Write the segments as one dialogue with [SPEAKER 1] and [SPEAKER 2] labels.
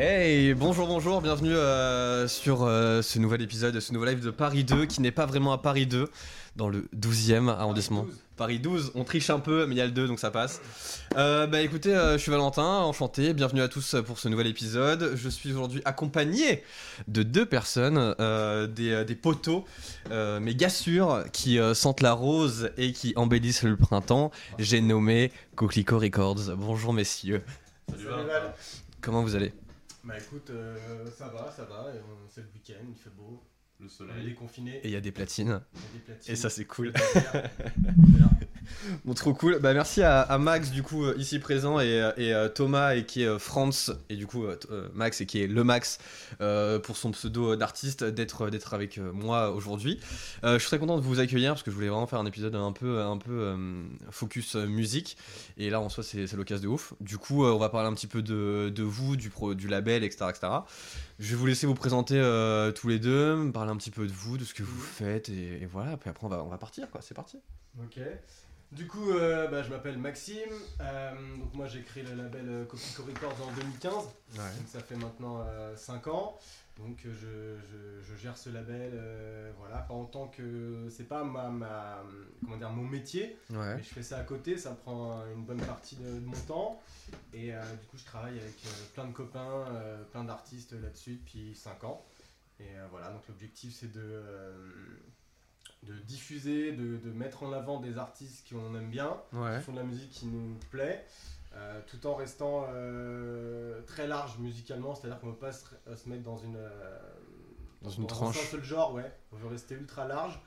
[SPEAKER 1] Hey, bonjour, bonjour, bienvenue euh, sur euh, ce nouvel épisode, ce nouveau live de Paris 2, qui n'est pas vraiment à Paris 2, dans le 12e arrondissement. Paris 12, on triche un peu, mais il y a le 2, donc ça passe. Euh, bah écoutez, je suis Valentin, enchanté, bienvenue à tous pour ce nouvel épisode. Je suis aujourd'hui accompagné de deux personnes, des, des poteaux, mes gars sûrs, qui sentent la rose et qui embellissent le printemps. J'ai nommé Coquelicot Records. Bonjour messieurs,
[SPEAKER 2] Salut
[SPEAKER 1] comment vous allez?
[SPEAKER 2] Bah écoute, euh, ça va, ça va, et on- c'est le week-end, il fait beau,
[SPEAKER 3] Le
[SPEAKER 2] on est
[SPEAKER 3] soleil.
[SPEAKER 2] déconfiné,
[SPEAKER 1] Et il y a des platines.
[SPEAKER 2] il y a des platines.
[SPEAKER 1] Et ça c'est cool.
[SPEAKER 2] On est là.
[SPEAKER 1] Bon, trop cool. Bah, merci à, à Max, du coup, euh, ici présent, et, euh, et euh, Thomas, et qui est Franz, et du coup, Max, et qui est le Max, pour son pseudo d'artiste, d'être d'être avec moi aujourd'hui. Je suis très content de vous accueillir, parce que je voulais vraiment faire un épisode un peu, un peu focus musique, et là, en soi, c'est l'occasion de ouf. Du coup, on va parler un petit peu de, de vous, du, pro, du label, etc., etc. Je vais vous laisser vous présenter tous les deux, me parler un petit peu de vous, de ce que vous faites, et, et voilà, puis après, on va, on va partir, quoi, c'est parti.
[SPEAKER 2] Ok. Du coup, euh, bah, je m'appelle Maxime, euh, donc moi j'ai créé le label euh, Copico Records en 2015, donc ça fait maintenant 5 ans. Donc euh, je, je- je gère ce label, euh, voilà, pas en tant que... C'est pas ma, ma- comment dire, mon métier,
[SPEAKER 1] Ouais.
[SPEAKER 2] Mais je fais ça à côté, ça prend une bonne partie de, de mon temps. Et euh, du coup, je travaille avec euh, plein de copains, euh, plein d'artistes là-dessus depuis 5 ans. Et euh, voilà, donc l'objectif c'est de, euh, de diffuser, de, de mettre en avant des artistes qu'on aime bien,
[SPEAKER 1] Ouais.
[SPEAKER 2] qui font de la musique qui nous plaît, euh, tout en restant euh, très large musicalement, c'est-à-dire qu'on ne veut pas se, se mettre dans une, euh,
[SPEAKER 1] Dans une
[SPEAKER 2] un
[SPEAKER 1] tranche.
[SPEAKER 2] seul genre, ouais. On veut rester ultra large.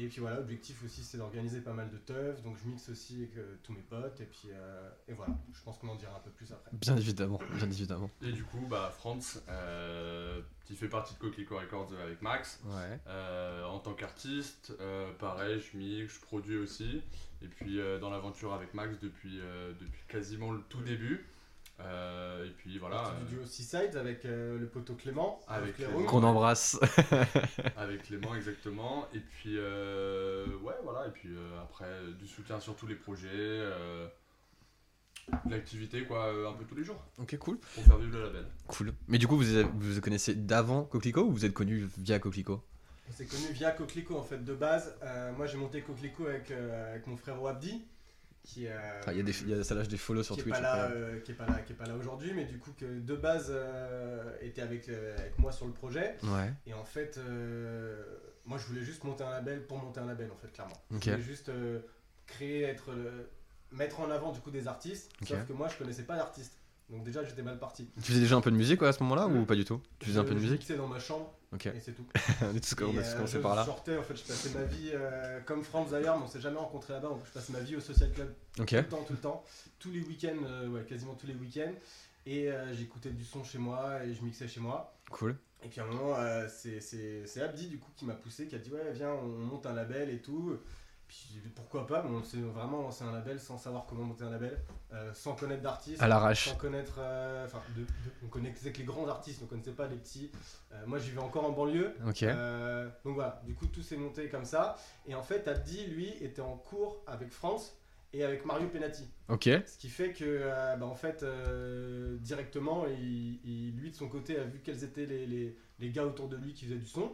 [SPEAKER 2] Et puis voilà, l'objectif aussi c'est d'organiser pas mal de teufs, donc je mixe aussi avec euh, tous mes potes, et puis euh, et voilà, je pense qu'on en dira un peu plus après.
[SPEAKER 1] Bien évidemment, bien évidemment.
[SPEAKER 3] Et du coup, bah, Franz, euh, qui fait partie de Coquelicot Records avec Max.
[SPEAKER 1] Ouais.
[SPEAKER 3] Euh, en tant qu'artiste, euh, pareil, je mixe, je produis aussi. Et puis euh, dans l'aventure avec Max depuis, euh, depuis quasiment le tout début. Euh, et puis voilà,
[SPEAKER 2] du
[SPEAKER 3] euh,
[SPEAKER 2] duo Seaside avec euh, le poteau Clément,
[SPEAKER 3] Avec
[SPEAKER 2] Cléro.
[SPEAKER 3] Clément.
[SPEAKER 1] Qu'on embrasse.
[SPEAKER 3] avec Clément exactement. Et puis euh, ouais, voilà. Et puis euh, après, du soutien sur tous les projets. euh, de l'activité quoi, euh, un peu tous les jours
[SPEAKER 1] ok, cool.
[SPEAKER 3] pour faire vivre le label.
[SPEAKER 1] Cool. Mais du coup, vous vous vous connaissez d'avant Coquelicot ou vous êtes connu via Coquelicot?
[SPEAKER 2] On s'est connu via Coquelicot en fait de base. Euh, moi j'ai monté Coquelicot avec, euh, avec mon frère Abdi, qui euh,
[SPEAKER 1] Enfin, Il y a, des, y a ça lâche des follow sur
[SPEAKER 2] qui est pas là, euh, qui est pas là, qui est pas là aujourd'hui, mais du coup que de base euh, était avec, avec moi sur le projet.
[SPEAKER 1] Ouais.
[SPEAKER 2] Et en fait, moi je voulais juste monter un label pour monter un label en fait clairement. Je voulais juste créer, être, mettre en avant du coup des artistes. Sauf que moi je connaissais pas d'artistes, donc déjà j'étais mal parti.
[SPEAKER 1] Tu faisais déjà un peu de musique quoi, à ce moment-là ou pas du tout? Tu faisais un peu de
[SPEAKER 2] je
[SPEAKER 1] musique?
[SPEAKER 2] mixais dans ma chambre
[SPEAKER 1] Ok.
[SPEAKER 2] et c'est tout.
[SPEAKER 1] on
[SPEAKER 2] euh, je
[SPEAKER 1] par là?
[SPEAKER 2] sortais, en fait, je passais ma vie euh, comme Franz d'ailleurs, mais on s'est jamais rencontré là-bas. donc Je passe ma vie au social club tout le temps, tout le temps, tous les week-ends, euh, ouais, quasiment tous les week-ends. Et euh, j'écoutais du son chez moi et je mixais chez moi.
[SPEAKER 1] Cool.
[SPEAKER 2] Et puis à un moment, euh, c'est Abdi du coup qui m'a poussé, qui a dit ouais viens on monte un label et tout. Puis j'ai pourquoi pas, mais on s'est vraiment lancé un label sans savoir comment monter un label, euh, sans connaître d'artistes.
[SPEAKER 1] À l'arrache.
[SPEAKER 2] Sans connaître, euh, enfin, on connaissait que les grands artistes, on connaissait pas les petits. Euh, moi, j'y vais encore en banlieue.
[SPEAKER 1] Ok.
[SPEAKER 2] Donc voilà, du coup, tout s'est monté comme ça. Et en fait, Abdi, lui, était en cours avec France et avec Mario Penati.
[SPEAKER 1] Ok.
[SPEAKER 2] Ce qui fait que, bah, en fait, directement, il, il- lui, de son côté, a vu quels étaient les, les- les gars autour de lui qui faisaient du son.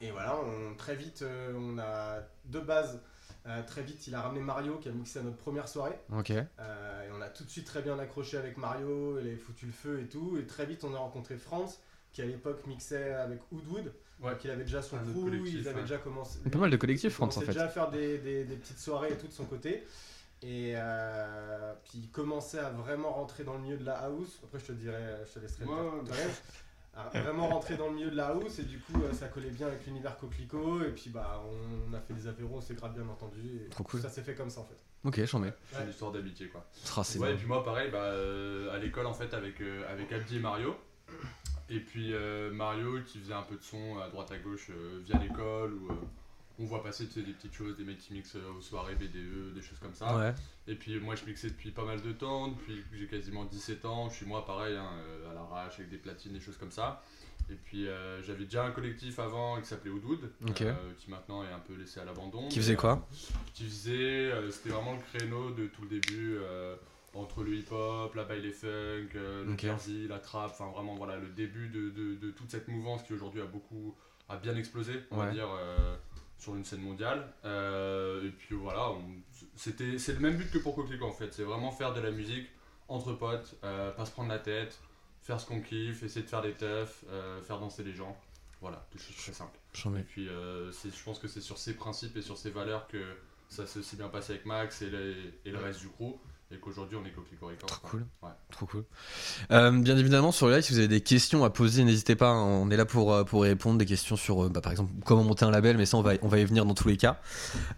[SPEAKER 2] Et voilà, on, très vite, euh, on a de base, euh, très vite, il a ramené Mario qui a mixé à notre première soirée.
[SPEAKER 1] Ok.
[SPEAKER 2] Euh, et on a tout de suite très bien accroché avec Mario, il avait foutu le feu et tout. Et très vite, on a rencontré France, qui à l'époque mixait avec Woodwood,
[SPEAKER 3] Ouais.
[SPEAKER 2] qu'il avait déjà son
[SPEAKER 3] autre
[SPEAKER 2] crew, ils avaient
[SPEAKER 3] ouais.
[SPEAKER 2] déjà commencé.
[SPEAKER 1] Pas mal de collectifs, France en fait.
[SPEAKER 2] déjà à faire des, des- des petites soirées et tout de son côté. Et euh, puis il commençait à vraiment rentrer dans le milieu de la house. Après, je te dirai, je te laisserai le
[SPEAKER 3] Ouais,
[SPEAKER 2] à vraiment rentrer dans le milieu de la house et du coup euh, ça collait bien avec l'univers Coquelicot et puis bah on a fait des apéros, on s'est grave bien entendu et
[SPEAKER 1] Trop cool.
[SPEAKER 2] ça s'est fait comme ça en fait.
[SPEAKER 1] Ok, j'en mets.
[SPEAKER 3] C'est une histoire d'amitié quoi.
[SPEAKER 1] Ah, c'est
[SPEAKER 3] Ouais, et puis moi, pareil, bah, euh, à l'école, en fait, avec, euh, avec Abdi et Mario. Et puis euh, Mario qui faisait un peu de son à droite à gauche euh, via l'école, euh, on voit passer tu sais, des petites choses, des mecs qui mixent euh, aux soirées BDE, des choses comme ça.
[SPEAKER 1] Ouais.
[SPEAKER 3] Et puis moi, je mixais depuis pas mal de temps, depuis que j'ai quasiment 17 ans. Je suis moi, pareil, hein, euh, à l'arrache, avec des platines, des choses comme ça. Et puis euh, j'avais déjà un collectif avant qui s'appelait Oudoud, euh, qui maintenant est un peu laissé à l'abandon.
[SPEAKER 1] Qui faisait quoi
[SPEAKER 3] Qui faisait, c'était vraiment le créneau de tout le début, entre le hip-hop, la baile funk, euh, le jersey, la trap, enfin vraiment voilà le début de, de- de toute cette mouvance qui aujourd'hui a beaucoup, a bien explosé, on va dire, euh, sur une scène mondiale. Euh, et puis voilà, c'était, c'est le même but que pour Coquelicot en fait, c'est vraiment faire de la musique entre potes, euh, pas se prendre la tête, faire ce qu'on kiffe, essayer de faire des teufs, euh, faire danser les gens. Voilà, des choses très simples. Et puis euh, c'est- je pense que c'est sur ces principes et sur ces valeurs que ça s'est aussi bien passé avec Max et, les- et le reste du crew. Et qu'aujourd'hui on est Coquelicot Records.
[SPEAKER 1] Trop cool.
[SPEAKER 3] Ouais.
[SPEAKER 1] Trop cool. Euh, bien évidemment, sur le live, si vous avez des questions à poser, n'hésitez pas. hein. On est là pour, euh, pour y répondre. Des questions sur, euh, bah, par exemple, comment monter un label, mais ça, on va, on va y venir dans tous les cas.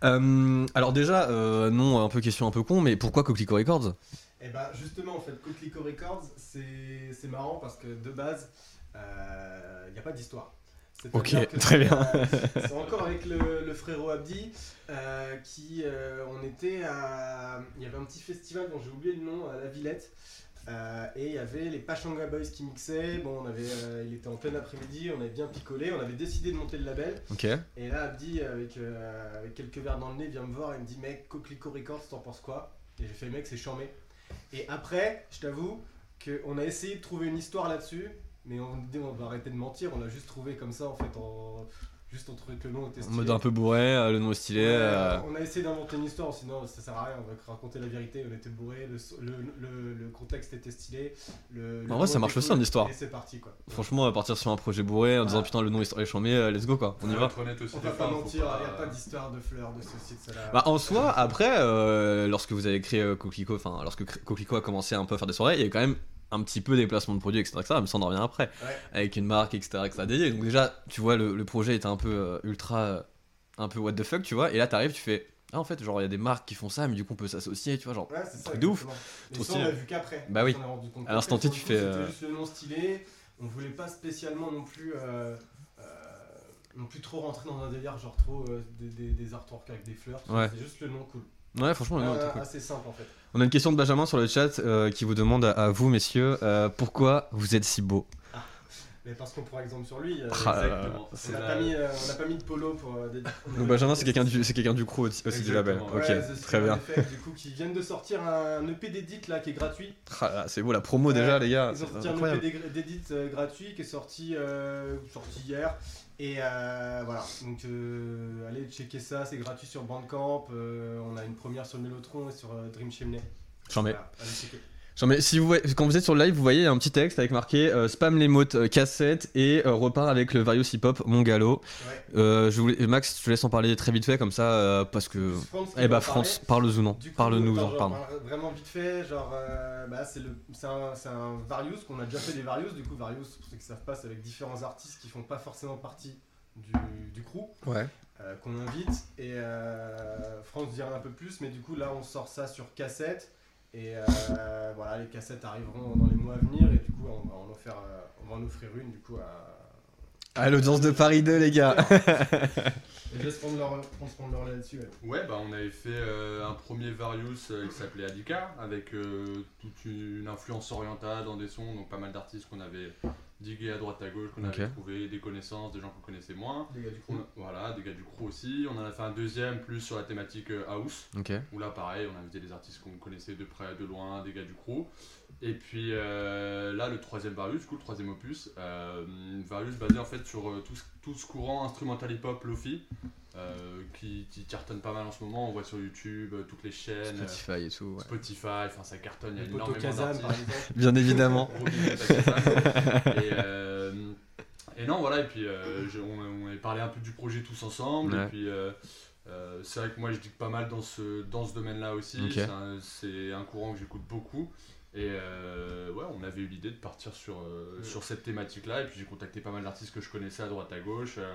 [SPEAKER 1] Euh, alors, déjà, euh, non, un peu question un peu con, mais pourquoi Coquelicot Records?
[SPEAKER 2] Et bah justement en fait Coquelicot Records c'est c'est marrant parce que de base il n'y a pas d'histoire.
[SPEAKER 1] Ok, très bien.
[SPEAKER 2] c'est encore avec le, le frérot Abdi euh, qui euh, on était à il y avait un petit festival dont j'ai oublié le nom à la Villette. euh, et il y avait les Pachanga Boys qui mixaient. Bon, on avait, euh, il était en plein après-midi, on avait bien picolé, on avait décidé de monter le label.
[SPEAKER 1] Ok.
[SPEAKER 2] Et là, Abdi, avec, euh, avec quelques verres dans le nez, vient me voir et me dit Mec, Coquelicot Records, t'en penses quoi? Et j'ai fait Mec, c'est charmé. Et après, je t'avoue qu'on a essayé de trouver une histoire là-dessus, mais on, on va arrêter de mentir, on l'a juste trouvé comme ça en fait. En... Juste on trouvait que le nom était
[SPEAKER 1] En
[SPEAKER 2] stylé.
[SPEAKER 1] mode un peu bourré, euh, le nom est stylé.
[SPEAKER 2] Ouais,
[SPEAKER 1] euh,
[SPEAKER 2] On a essayé d'inventer une histoire, sinon ça sert à rien, on va raconter la vérité, on était bourrés, le, le, le- le contexte était stylé. Le, le
[SPEAKER 1] En vrai, ça marche aussi en histoire.
[SPEAKER 2] Et c'est parti quoi.
[SPEAKER 1] Franchement, à partir sur un projet bourré en disant putain, le nom est chambé, euh, let's go quoi, on y va.
[SPEAKER 3] aussi
[SPEAKER 2] On va pas mentir, il
[SPEAKER 3] pas-
[SPEAKER 2] n'y a pas d'histoire de fleurs, de ceci, de cela.
[SPEAKER 1] Bah, en soi, après, euh, lorsque vous avez créé Coquelicot, enfin, lorsque Coquelicot a commencé un peu à faire des soirées, il y a quand même un petit peu des placements de produits, etc. etc. mais ça, on en revient après.
[SPEAKER 2] Ouais.
[SPEAKER 1] Avec une marque, etc. etc. dédiée. Donc, déjà, tu vois, le, le projet était un peu euh, ultra. euh, un peu what the fuck, tu vois. Et là, t'arrives, tu fais. Ah, en fait, genre, il y a des marques qui font ça, mais du coup, on peut s'associer, tu vois. Genre,
[SPEAKER 2] Ouais, c'est.
[SPEAKER 1] Truc de ouf. Trop stylé.
[SPEAKER 2] on l'a vu qu'après.
[SPEAKER 1] Bah oui. À l'instant T, tu fais, euh,
[SPEAKER 2] C'était juste le nom stylé. On voulait pas spécialement non plus. euh, euh, non plus trop rentrer dans un délire genre trop des, des, des artworks avec des fleurs.
[SPEAKER 1] Ouais.
[SPEAKER 2] C'est juste le nom cool.
[SPEAKER 1] Ouais, franchement, le nom était
[SPEAKER 2] Euh,
[SPEAKER 1] cool.
[SPEAKER 2] Assez simple en fait.
[SPEAKER 1] On a une question de Benjamin sur le chat euh, qui vous demande à, à vous, messieurs, euh, pourquoi vous êtes si beaux
[SPEAKER 2] Mais parce qu'on prend exemple sur lui. euh,
[SPEAKER 1] Ah.
[SPEAKER 3] Exactement.
[SPEAKER 2] on n'a
[SPEAKER 3] la-
[SPEAKER 2] pas, mis, euh, pas mis de polo pour. euh, des-
[SPEAKER 1] Donc, Benjamin, c'est quelqu'un du, c'est quelqu'un du crew aussi, aussi du label.
[SPEAKER 3] Exactement,
[SPEAKER 1] Ok,
[SPEAKER 2] Ouais, The
[SPEAKER 1] très bien.
[SPEAKER 2] Effect, du coup, qui viennent de sortir un EP d'édit là qui est gratuit.
[SPEAKER 1] Ah c'est beau la promo déjà, les gars.
[SPEAKER 2] Ils ont sorti un. EP d'édit euh, gratuit qui est sorti, euh, sorti hier. Et euh, voilà, donc euh, allez checker ça, c'est gratuit sur Bandcamp. euh, on a une première sur Mellotron et sur euh, Dream Chimney.
[SPEAKER 1] J'en mets.
[SPEAKER 2] Voilà, allez checker.
[SPEAKER 1] Genre, mais si vous voyez- quand vous êtes sur le live, vous voyez un petit texte avec marqué euh, spam les mots euh, cassette et euh, repart avec le Various Hip Hop Mon.
[SPEAKER 2] Ouais.
[SPEAKER 1] Euh, je voulais, Max, je te laisse en parler très vite fait comme ça parce que. Eh bah
[SPEAKER 2] en
[SPEAKER 1] France, parle-nous
[SPEAKER 2] coup,
[SPEAKER 1] parle-nous en, pardon.
[SPEAKER 2] Vraiment vite fait, genre, bah, c'est le- c'est un, c'est un Various qu'on a déjà fait des Various. Du coup, Various, pour ceux qui savent pas, c'est avec différents artistes qui font pas forcément partie du, du crew.
[SPEAKER 1] Ouais.
[SPEAKER 2] qu'on invite et euh, France dira un peu plus mais du coup là on sort ça sur cassette et euh, voilà les cassettes arriveront dans les mois à venir et du coup on va en offrir, euh, on va en offrir une du coup à
[SPEAKER 1] l'audience de Paris 2, les gars.
[SPEAKER 2] et je laisse prendre leur, prendre leur là-dessus ouais.
[SPEAKER 3] Ouais, bah on avait fait euh, un premier Various euh, qui s'appelait Adika, avec euh, toute une influence orientale dans des sons, donc pas mal d'artistes qu'on avait digués à droite à gauche, qu'on
[SPEAKER 1] Ok.
[SPEAKER 3] avait trouvé, des connaissances, des gens qu'on connaissait moins.
[SPEAKER 2] les gars du
[SPEAKER 3] a- voilà, des gars du crew aussi. On en a fait un deuxième plus sur la thématique euh, house, où là pareil, on invité des artistes qu'on connaissait de près, de loin, des gars du crew. Et puis euh, là, le troisième Various, du coup, le troisième opus, euh, Various basé en fait sur euh, tout, ce, tout ce courant instrumental hip-hop, Lofi, euh, qui, qui cartonne pas mal en ce moment. On voit sur YouTube, euh, toutes les chaînes, euh,
[SPEAKER 1] Spotify et tout. ouais.
[SPEAKER 3] Spotify, enfin ça cartonne, il y a énormément
[SPEAKER 2] exemple
[SPEAKER 1] Bien évidemment.
[SPEAKER 3] Et, euh, et non, voilà, et puis euh, je- on, on avait parlé un peu du projet tous ensemble,
[SPEAKER 1] Ouais.
[SPEAKER 3] et puis euh, Euh, c'est vrai que moi je dis pas mal dans ce, dans ce domaine-là aussi. C'est un- courant que j'écoute beaucoup. Et euh, ouais, on avait eu l'idée de partir sur, euh, sur cette thématique-là. Et puis j'ai contacté pas mal d'artistes que je connaissais à droite à gauche. Euh,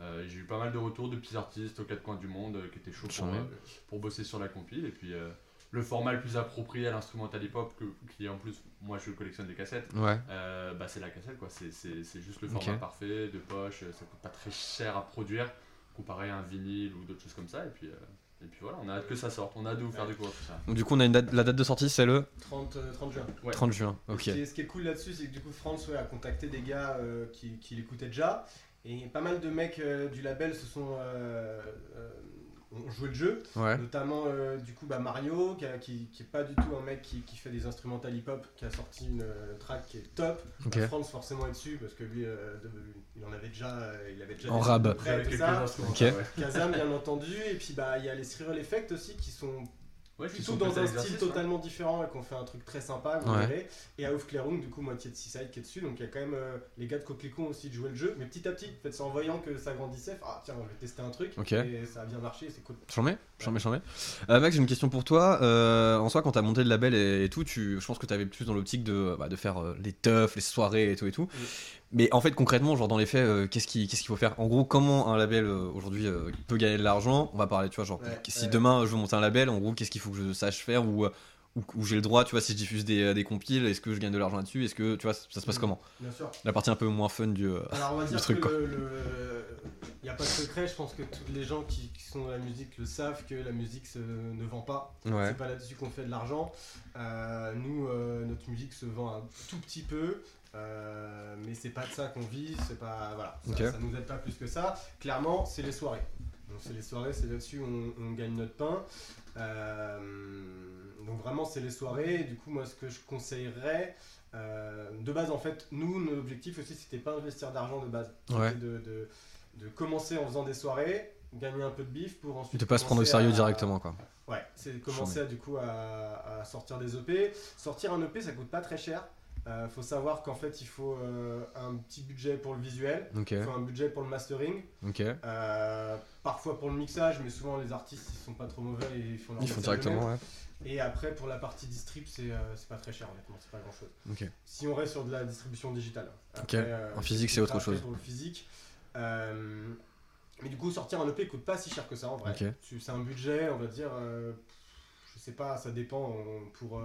[SPEAKER 3] euh, j'ai eu pas mal de retours de petits artistes aux quatre coins du monde euh, qui étaient chauds pour, euh, pour bosser sur la compile. Et puis euh, le format le plus approprié à l'instrumental hip-hop, que, qui en plus, moi je collectionne des cassettes,
[SPEAKER 1] Ouais.
[SPEAKER 3] euh, bah, c'est la cassette quoi. C'est- C'est c'est juste le format parfait, de poche, ça coûte pas très cher à produire comparé à un vinyle ou d'autres choses comme ça. Et puis, euh, et puis voilà, on a hâte que ça sorte, on a hâte de vous faire découvrir tout ça.
[SPEAKER 1] Donc du coup, on a une date, la date de sortie, c'est le
[SPEAKER 2] 30, euh, 30 juin.
[SPEAKER 3] Ouais.
[SPEAKER 1] 30 juin.
[SPEAKER 2] Et
[SPEAKER 1] Ok.
[SPEAKER 2] Ce, qui est, ce qui est cool là-dessus, c'est que du coup, France ouais, a contacté des gars euh, qui, qui l'écoutaient déjà. Et pas mal de mecs euh, du label se sont euh, euh, ont joué le jeu.
[SPEAKER 1] Ouais.
[SPEAKER 2] Notamment euh, du coup bah, Mario, qui, a- qui, qui est pas du tout un mec qui, qui fait des instrumentales hip-hop, qui a sorti une euh, track qui est top. Bah, France forcément est dessus parce que lui, euh, de- il en avait déjà, euh, il avait déjà
[SPEAKER 1] En
[SPEAKER 2] des
[SPEAKER 1] rab.
[SPEAKER 3] Avec
[SPEAKER 2] tout
[SPEAKER 3] quelques
[SPEAKER 2] ça.
[SPEAKER 3] instruments,
[SPEAKER 1] Ok.
[SPEAKER 3] ouais.
[SPEAKER 2] Kazam bien entendu, et puis bah il y a les Cyril Effect aussi qui sont
[SPEAKER 3] Ouais,
[SPEAKER 2] plutôt
[SPEAKER 3] sont
[SPEAKER 2] dans un style
[SPEAKER 3] ouais.
[SPEAKER 2] totalement différent et qu'on fait un truc très sympa, vous
[SPEAKER 1] Ouais.
[SPEAKER 2] verrez. Et à Aufklärung, du coup, moitié de Seaside qui est dessus. Donc il y a quand même euh, les gars de Coquelicot aussi de jouer le jeu. Mais petit à petit, en fait, c'est en voyant que ça grandissait. Ah tiens, je vais tester un truc. Et ça a bien marché, c'est cool.
[SPEAKER 1] J'en mets, j'en mets, j'en mets. Euh, Max, j'ai une question pour toi. Euh, en soi, quand t'as monté le label et, et tout, tu, je pense que t'avais plus dans l'optique de, bah, de faire euh, les teufs, les soirées et tout et tout. Mais en fait, concrètement, genre dans les faits, euh, qu'est-ce qui- qu'est-ce qu'il faut faire? En gros, comment un label euh, aujourd'hui euh, peut gagner de l'argent? On va parler, tu vois, genre
[SPEAKER 2] Ouais,
[SPEAKER 1] si
[SPEAKER 2] ouais.
[SPEAKER 1] demain je veux monter un label, en gros, qu'est-ce qu'il faut que je sache faire ou euh, j'ai le droit, tu vois, si je diffuse des, des compiles, est-ce que je gagne de l'argent là-dessus? Est-ce que, tu vois, ça se passe
[SPEAKER 2] Mhm.
[SPEAKER 1] comment?
[SPEAKER 2] Bien sûr.
[SPEAKER 1] La partie un peu moins fun du. euh,
[SPEAKER 2] Alors on va
[SPEAKER 1] Du
[SPEAKER 2] dire
[SPEAKER 1] truc,
[SPEAKER 2] il n'y a pas de secret. Je pense que tous les gens qui, qui sont dans la musique le savent que la musique se- ne vend pas.
[SPEAKER 1] Ouais.
[SPEAKER 2] C'est pas là-dessus qu'on fait de l'argent. Euh, nous, euh, notre musique se vend un tout petit peu. Euh, mais c'est pas de ça qu'on vit, c'est pas voilà, ça,
[SPEAKER 1] Ok.
[SPEAKER 2] ça nous aide pas plus que ça. Clairement, c'est les soirées. Donc c'est les soirées, c'est là-dessus on, on gagne notre pain. Euh, donc vraiment c'est les soirées. Et du coup moi ce que je conseillerais, euh, de base en fait, nous notre objectif aussi c'était pas investir d'argent de base, C'était
[SPEAKER 1] Ouais.
[SPEAKER 2] de, de, de commencer en faisant des soirées, gagner un peu de bif pour ensuite
[SPEAKER 1] De pas se prendre au sérieux
[SPEAKER 2] à-
[SPEAKER 1] directement, quoi.
[SPEAKER 2] Ouais, c'est commencer à, du coup à, à sortir des EP. Sortir un EP, ça coûte pas très cher. Euh, faut savoir qu'en fait, il faut euh, un petit budget pour le visuel, il faut un budget pour le mastering, euh, parfois pour le mixage, mais souvent les artistes ils sont pas trop mauvais et ils font leur
[SPEAKER 1] Ils font directement, ouais.
[SPEAKER 2] Et après, pour la partie distrib, c'est euh, pas très cher, honnêtement, c'est pas grand chose. Si on reste sur de la distribution digitale.
[SPEAKER 1] En physique,
[SPEAKER 2] ce
[SPEAKER 1] c'est autre chose.
[SPEAKER 2] Pour le physique. Mais du coup, sortir un EP coûte pas si cher que ça en vrai. C'est un budget, on va dire, je sais pas, ça dépend. on- pour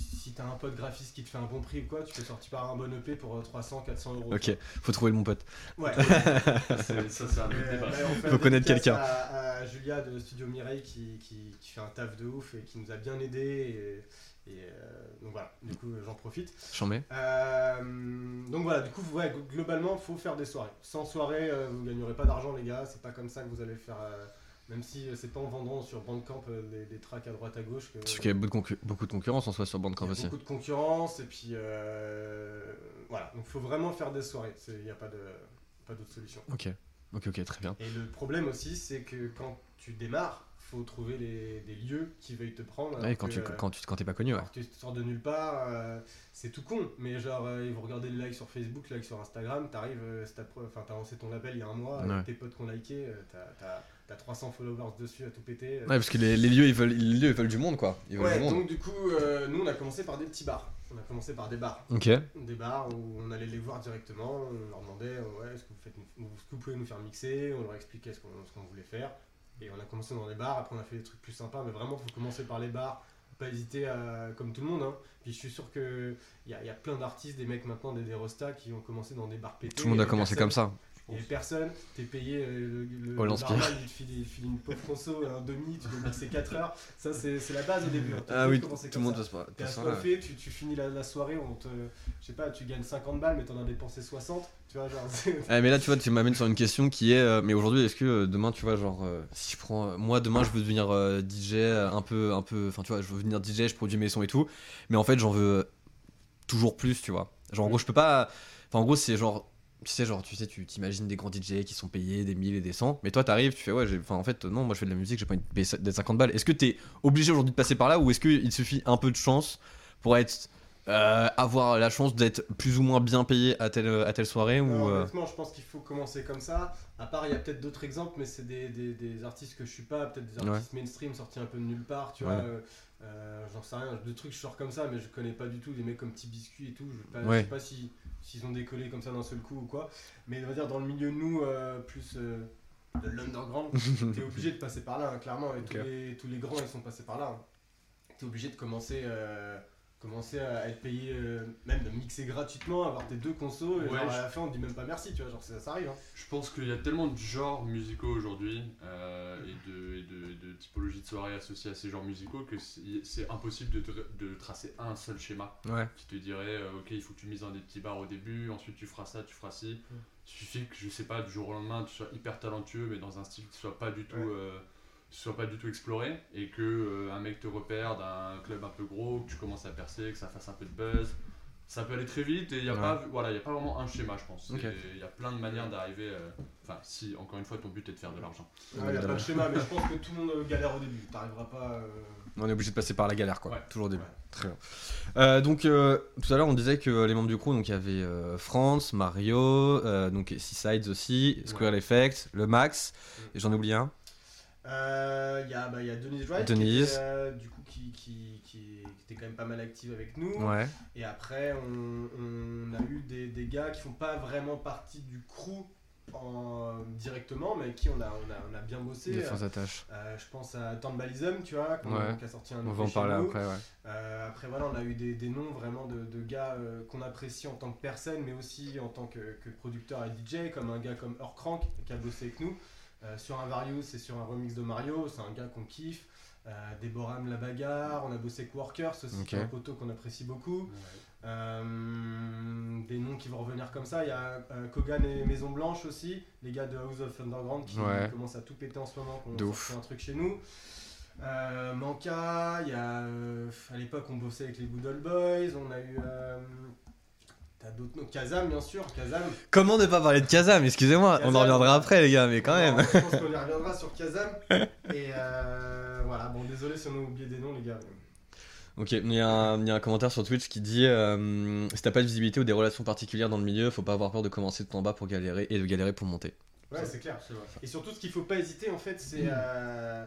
[SPEAKER 2] si t'as un pote graphiste qui te fait un bon prix ou quoi, tu peux sortir par un bon EP pour euh, 300, 400 euros.
[SPEAKER 1] Ok, faut trouver le bon pote.
[SPEAKER 2] Ouais.
[SPEAKER 3] C'est- Ça, c'est un autre
[SPEAKER 2] Euh,
[SPEAKER 3] débat.
[SPEAKER 2] bah,
[SPEAKER 1] Faut connaître quelqu'un.
[SPEAKER 2] À, à Julia de Studio Mireille qui, qui, qui fait un taf de ouf et qui nous a bien aidé. Et, et, euh, donc voilà, du coup j'en profite.
[SPEAKER 1] J'en mets.
[SPEAKER 2] Euh, donc voilà, du coup, ouais, globalement, faut faire des soirées. Sans soirée, euh, vous gagnerez pas d'argent, les gars. C'est pas comme ça que vous allez faire. Même si euh, c'est pas en vendant sur Bandcamp euh, des, des tracks à droite à gauche que.
[SPEAKER 1] Parce qu'il y a beaucoup de, beaucoup de concurrence en soi sur Bandcamp aussi.
[SPEAKER 2] beaucoup de concurrence et puis euh, voilà, donc faut vraiment faire des soirées. Il n'y a pas de pas d'autre solution.
[SPEAKER 1] Ok, ok, ok, très bien.
[SPEAKER 2] Et le problème aussi, c'est que quand tu démarres, faut trouver les, des lieux qui veuillent te prendre.
[SPEAKER 1] Ouais, quand,
[SPEAKER 2] que,
[SPEAKER 1] tu, quand, tu, quand t'es pas connu, ouais.
[SPEAKER 2] tu sors de nulle part, euh, c'est tout con. Mais genre, euh, ils vont regarder le like sur Facebook, le like sur Instagram, t'arrives, enfin, t'as lancé ton label il y a un mois,
[SPEAKER 1] Ouais.
[SPEAKER 2] avec tes potes qui ont liké, t'as, t'as- t'as 300 followers dessus à tout péter. euh.
[SPEAKER 1] Ouais, parce que les, les lieux, ils veulent, les lieux, ils veulent du monde, quoi. Ils veulent
[SPEAKER 2] Ouais,
[SPEAKER 1] du monde.
[SPEAKER 2] donc du coup, euh, nous on a commencé par des petits bars. On a commencé par des bars.
[SPEAKER 1] Ok,
[SPEAKER 2] Des bars où on allait les voir directement, on leur demandait euh, ouais, est-ce que, vous faites une- est-ce que vous pouvez nous faire mixer, on leur expliquait ce qu'on, ce qu'on voulait faire. Et on a commencé dans les bars, après on a fait des trucs plus sympas, mais vraiment faut commencer par les bars, pas hésiter à, comme tout le monde. Hein. Puis je suis sûr qu'il y a, y a plein d'artistes, des mecs maintenant, des, des qui ont commencé dans des bars pétés.
[SPEAKER 1] tout le monde a commencé comme ça.
[SPEAKER 2] Il personne, t'es payé, euh, le, le, barman, il te file, il te file une pauvre conso, un demi, tu dois mixer 4 heures. Ça c'est, c'est la base au début. hein.
[SPEAKER 1] Ah oui, tout le monde
[SPEAKER 2] ça.
[SPEAKER 1] passe par
[SPEAKER 2] T'es assoiffé, tu, tu finis la, la soirée, on te, je sais pas, tu gagnes 50 balles, mais t'en as dépensé 60, tu vois, genre, c'est-
[SPEAKER 1] Ah, mais là, tu vois, tu m'amènes sur une question qui est euh, mais aujourd'hui, est-ce que euh, demain, tu vois, genre, euh, si je prends. euh, moi, demain, je veux devenir euh, DJ, un peu. un peu Enfin, tu vois, je veux devenir DJ, je produis mes sons et tout. Mais en fait, j'en veux toujours plus, tu vois. Genre, en gros, je peux pas. Enfin, en gros, c'est genre. Tu sais, genre, tu sais, tu t'imagines des grands DJ qui sont payés des 1000 et des 100. Mais toi, t'arrives, tu fais, ouais, enfin, en fait, non, moi, je fais de la musique, j'ai pas envie de payer d'être 50 balles. Est-ce que t'es obligé aujourd'hui de passer par là ou est-ce qu'il suffit un peu de chance pour être euh, avoir la chance d'être plus ou moins bien payé à telle, à telle soirée
[SPEAKER 2] Non,
[SPEAKER 1] ou euh,
[SPEAKER 2] honnêtement, je pense qu'il faut commencer comme ça. À part, il y a peut-être d'autres exemples, mais c'est des, des- des artistes que je suis pas, peut-être des
[SPEAKER 1] Ouais.
[SPEAKER 2] artistes mainstream sortis un peu de nulle part, tu
[SPEAKER 1] Ouais.
[SPEAKER 2] vois. euh, J'en sais rien, de trucs je sors comme ça, mais je connais pas du tout des mecs comme Petit Biscuit et tout. Je, vais pas-
[SPEAKER 1] Ouais.
[SPEAKER 2] je sais pas si s'ils ont décollé comme ça d'un seul coup ou quoi. Mais on va dire dans le milieu de nous, euh, plus euh, de l'underground, t'es obligé de passer par là, hein, clairement. Et tous, les, tous les grands, ils sont passés par là. hein. T'es obligé de commencer. Commencer à être payé, euh, même de mixer gratuitement, avoir tes deux consos, et
[SPEAKER 3] Ouais,
[SPEAKER 2] genre, à la fin on te dit même pas merci, tu vois, genre ça, ça arrive. Hein.
[SPEAKER 3] Je pense qu'il y a tellement de genres musicaux aujourd'hui euh, et, de, et de, de typologies de soirées associées à ces genres musicaux que c'est impossible de, tra- de tracer un seul schéma
[SPEAKER 1] Ouais.
[SPEAKER 3] qui te dirait euh, ok il faut que tu mises dans des petits bars au début, ensuite tu feras ça, tu feras ci. Il suffit que je sais pas du jour au lendemain tu sois hyper talentueux mais dans un style qui soit pas du tout
[SPEAKER 2] Ouais.
[SPEAKER 3] Soit pas du tout exploré et que euh, un mec te repère d'un club un peu gros, que tu commences à percer, que ça fasse un peu de buzz. Ça peut aller très vite et il n'y a,
[SPEAKER 1] Ouais.
[SPEAKER 3] pas, voilà, y a pas vraiment un schéma, je pense. Il y a plein de manières d'arriver. euh, Enfin, si, encore une fois, ton but est de faire de l'argent.
[SPEAKER 2] Il n'y a pas de schéma, mais je pense que tout le monde galère au début. T'arriveras pas. euh,
[SPEAKER 1] On est obligé de passer par la galère, quoi.
[SPEAKER 3] Ouais.
[SPEAKER 1] Toujours au début.
[SPEAKER 2] Ouais.
[SPEAKER 1] Très bien. Euh, donc, euh, tout à l'heure, on disait que les membres du crew, donc il y avait euh, France, Mario, euh, donc Seasides aussi, Square Effect, le Max, et j'en ai oublié un.
[SPEAKER 2] Euh, Il y, a, bah, y a Denise Wright, qui, était, euh, du coup, qui, qui, qui, était quand même pas mal active avec nous.
[SPEAKER 1] Ouais.
[SPEAKER 2] Et après, on, on a eu des, des gars qui font pas vraiment partie du crew en, directement, mais avec qui on a, on a, on a bien bossé.
[SPEAKER 1] Des attaches.
[SPEAKER 2] Euh, je pense à Tandbalism, tu vois,
[SPEAKER 1] Ouais.
[SPEAKER 2] qui a sorti un
[SPEAKER 1] On va en parler
[SPEAKER 2] nous.
[SPEAKER 1] après, ouais.
[SPEAKER 2] Euh, après, voilà, on a eu des, des noms vraiment de, de gars euh, qu'on apprécie en tant que personne, mais aussi en tant que, que producteur et DJ, comme un gars comme Earthcrank qui a bossé avec nous euh, sur un Various et sur un remix de Mario. C'est un gars qu'on kiffe. Euh, Déborah La Bagarre, on a bossé avec Workers aussi, qui est un poteau qu'on apprécie beaucoup. Euh, des noms qui vont revenir comme ça. Il y a euh, Kogan et Maison Blanche aussi, les gars de House of Underground qui
[SPEAKER 1] Ouais.
[SPEAKER 2] commencent à tout péter en ce moment,
[SPEAKER 1] ouf.
[SPEAKER 2] sorti un truc chez nous. Euh, Manka, il y a euh, à l'époque on bossait avec les Good Old Boys, on a eu euh, t'as d'autres noms, Kazam bien sûr, Kazam.
[SPEAKER 1] Comment ne pas parler de Kazam? Excusez-moi, on en reviendra après, les gars, mais quand même.
[SPEAKER 2] Je pense qu'on y reviendra sur Kazam. Et euh, voilà, bon désolé si on a oublié des noms les gars.
[SPEAKER 1] Ok, il y, a un- il y a un commentaire sur Twitch qui dit euh, Si t'as pas de visibilité ou des relations particulières dans le milieu, faut pas avoir peur de commencer de en bas pour galérer et de galérer pour monter.
[SPEAKER 2] Ouais, c'est clair. Et surtout, ce qu'il faut pas hésiter, en fait, c'est. euh,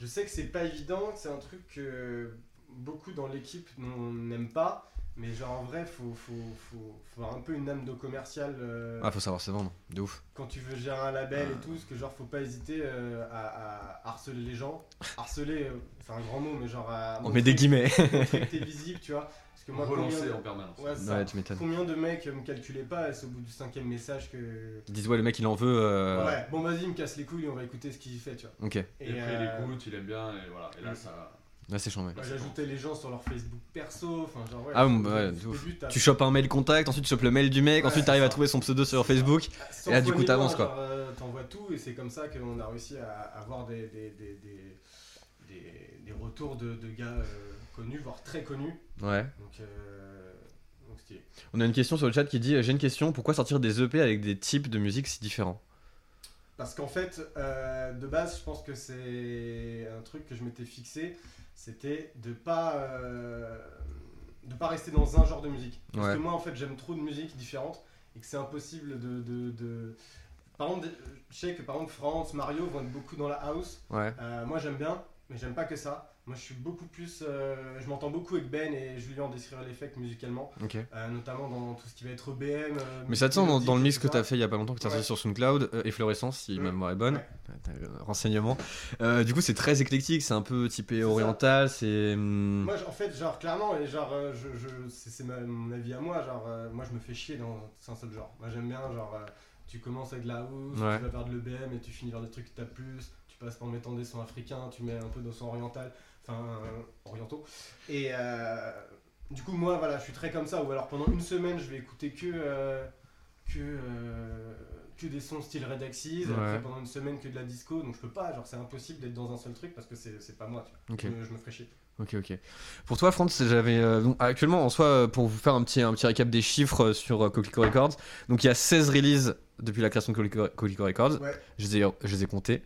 [SPEAKER 2] je sais que c'est pas évident, que c'est un truc que beaucoup dans l'équipe n'aiment pas, mais genre en vrai, faut, faut, faut, faut avoir un peu une âme de commercial euh,
[SPEAKER 1] Ah, faut savoir se vendre, de ouf.
[SPEAKER 2] quand tu veux gérer un label et tout, parce que genre faut pas hésiter euh, à, à harceler les gens. Harceler, euh, c'est un grand mot, mais genre à.
[SPEAKER 1] On met des guillemets.
[SPEAKER 2] que t'es visible, tu vois. Parce que moi,
[SPEAKER 3] Relancer
[SPEAKER 2] combien-
[SPEAKER 3] en permanence.
[SPEAKER 2] Ouais, ça.
[SPEAKER 1] ouais, tu m'étonnes.
[SPEAKER 2] Combien de mecs me calculaient pas et c'est au bout du cinquième message que.
[SPEAKER 1] Ils disent Ouais, le mec il en veut. euh,
[SPEAKER 2] Ouais, bon, vas-y, il me casse les couilles, on va écouter ce qu'il fait, tu vois.
[SPEAKER 1] Ok,
[SPEAKER 3] Et, après, il
[SPEAKER 2] euh,
[SPEAKER 3] écoute, il aime bien, et voilà. Et là, ça.
[SPEAKER 1] Là c'est chambé.
[SPEAKER 2] Bah, J'ajoutais les gens sur leur Facebook perso, enfin genre ouais.
[SPEAKER 1] Ah, bon, bah, ouais,
[SPEAKER 2] début,
[SPEAKER 1] Tu chopes un mail contact, ensuite tu chopes le mail du mec,
[SPEAKER 2] Ouais,
[SPEAKER 1] ensuite
[SPEAKER 2] c'est
[SPEAKER 1] t'arrives à trouver son pseudo sur Facebook.
[SPEAKER 2] sans
[SPEAKER 1] et là, du coup, t'avances, quoi.
[SPEAKER 2] euh, T'envoies tout et c'est comme ça qu'on a réussi à avoir des, des, des, des, des- des retours de, de gars euh, connus, voire très connus.
[SPEAKER 1] Ouais.
[SPEAKER 2] Donc, euh, donc stylé.
[SPEAKER 1] On a une question sur le chat qui dit J'ai une question, pourquoi sortir des EP avec des types de musique si différents?
[SPEAKER 2] Parce qu'en fait, euh, de base, je pense que c'est un truc que je m'étais fixé, c'était de pas euh, de pas rester dans un genre de musique. Parce
[SPEAKER 1] Ouais.
[SPEAKER 2] que moi, en fait, j'aime trop de musiques différentes et que c'est impossible de, de, de- Par exemple, je sais que par exemple France, Mario vont être beaucoup dans la house.
[SPEAKER 1] Ouais.
[SPEAKER 2] Euh, moi, j'aime bien, mais j'aime pas que ça. Moi, je suis beaucoup plus. euh, je m'entends beaucoup avec Ben et Julien décrire l'effect musicalement,
[SPEAKER 1] Ok.
[SPEAKER 2] euh, notamment dans tout ce qui va être EBM. euh,
[SPEAKER 1] Mais ça te sent dans, dans le mix que
[SPEAKER 2] etc.
[SPEAKER 1] t'as fait il y a pas longtemps, que t'as
[SPEAKER 2] Ouais.
[SPEAKER 1] sorti sur SoundCloud, euh, Efflorescence, si
[SPEAKER 2] Mm.
[SPEAKER 1] ma mémoire est bonne.
[SPEAKER 2] Ouais.
[SPEAKER 1] Renseignement. Du coup, c'est très éclectique, c'est un peu typé oriental, c'est. hum,
[SPEAKER 2] Moi, en fait, genre, clairement, et genre, je, je- c'est mon avis à moi, genre, moi, je me fais chier dans un seul genre. Moi, j'aime bien, genre, tu commences avec la house,
[SPEAKER 1] Ouais.
[SPEAKER 2] tu vas vers de l'EBM et tu finis vers des trucs qui tapent plus, tu passes par mettant des sons africains, tu mets un peu de son oriental, enfin, orientaux. Et euh, du coup, moi, voilà, je suis très comme ça, ou alors pendant une semaine, je vais écouter que. euh, que euh, que des sons style Red Axis,
[SPEAKER 1] Ouais.
[SPEAKER 2] après pendant une semaine que de la disco, donc je peux pas, genre c'est impossible d'être dans un seul truc parce que c'est pas moi, tu vois. Je, me, je me ferais chier.
[SPEAKER 1] Ok, ok. Pour toi, France, j'avais. euh, actuellement, en soi, euh, pour vous faire un petit, un petit récap des chiffres euh, sur euh, Coquelicot Records, donc il y a 16 releases depuis la création de Coquelicot Coquelicot Records.
[SPEAKER 2] Ouais.
[SPEAKER 1] Je les ai, je les ai comptés.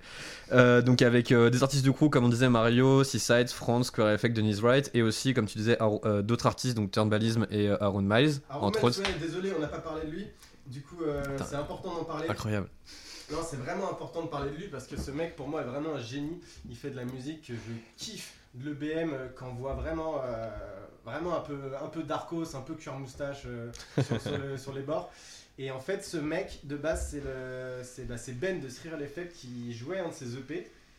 [SPEAKER 1] Euh, donc, avec des artistes de crew, comme on disait, Mario, Seaside, France, Square Effect, Denise Wright, et aussi, comme tu disais, d'autres artistes, donc Turnbalism et Aaron Miles, entre
[SPEAKER 2] Romain,
[SPEAKER 1] autres.
[SPEAKER 2] ouais, désolé, on n'a pas parlé de lui. Du coup, c'est important d'en parler.
[SPEAKER 1] Incroyable.
[SPEAKER 2] Non, c'est vraiment important de parler de lui parce que ce mec, pour moi, est vraiment un génie. Il fait de la musique que je kiffe. De l'EBM, euh, quand on voit vraiment, euh, vraiment un peu, un peu darkos, un peu cuir moustache euh, sur, sur le- sur les bords. Et en fait, ce mec, de base, c'est le- c'est bah, c'est Ben de Effect qui jouait un de ses EP.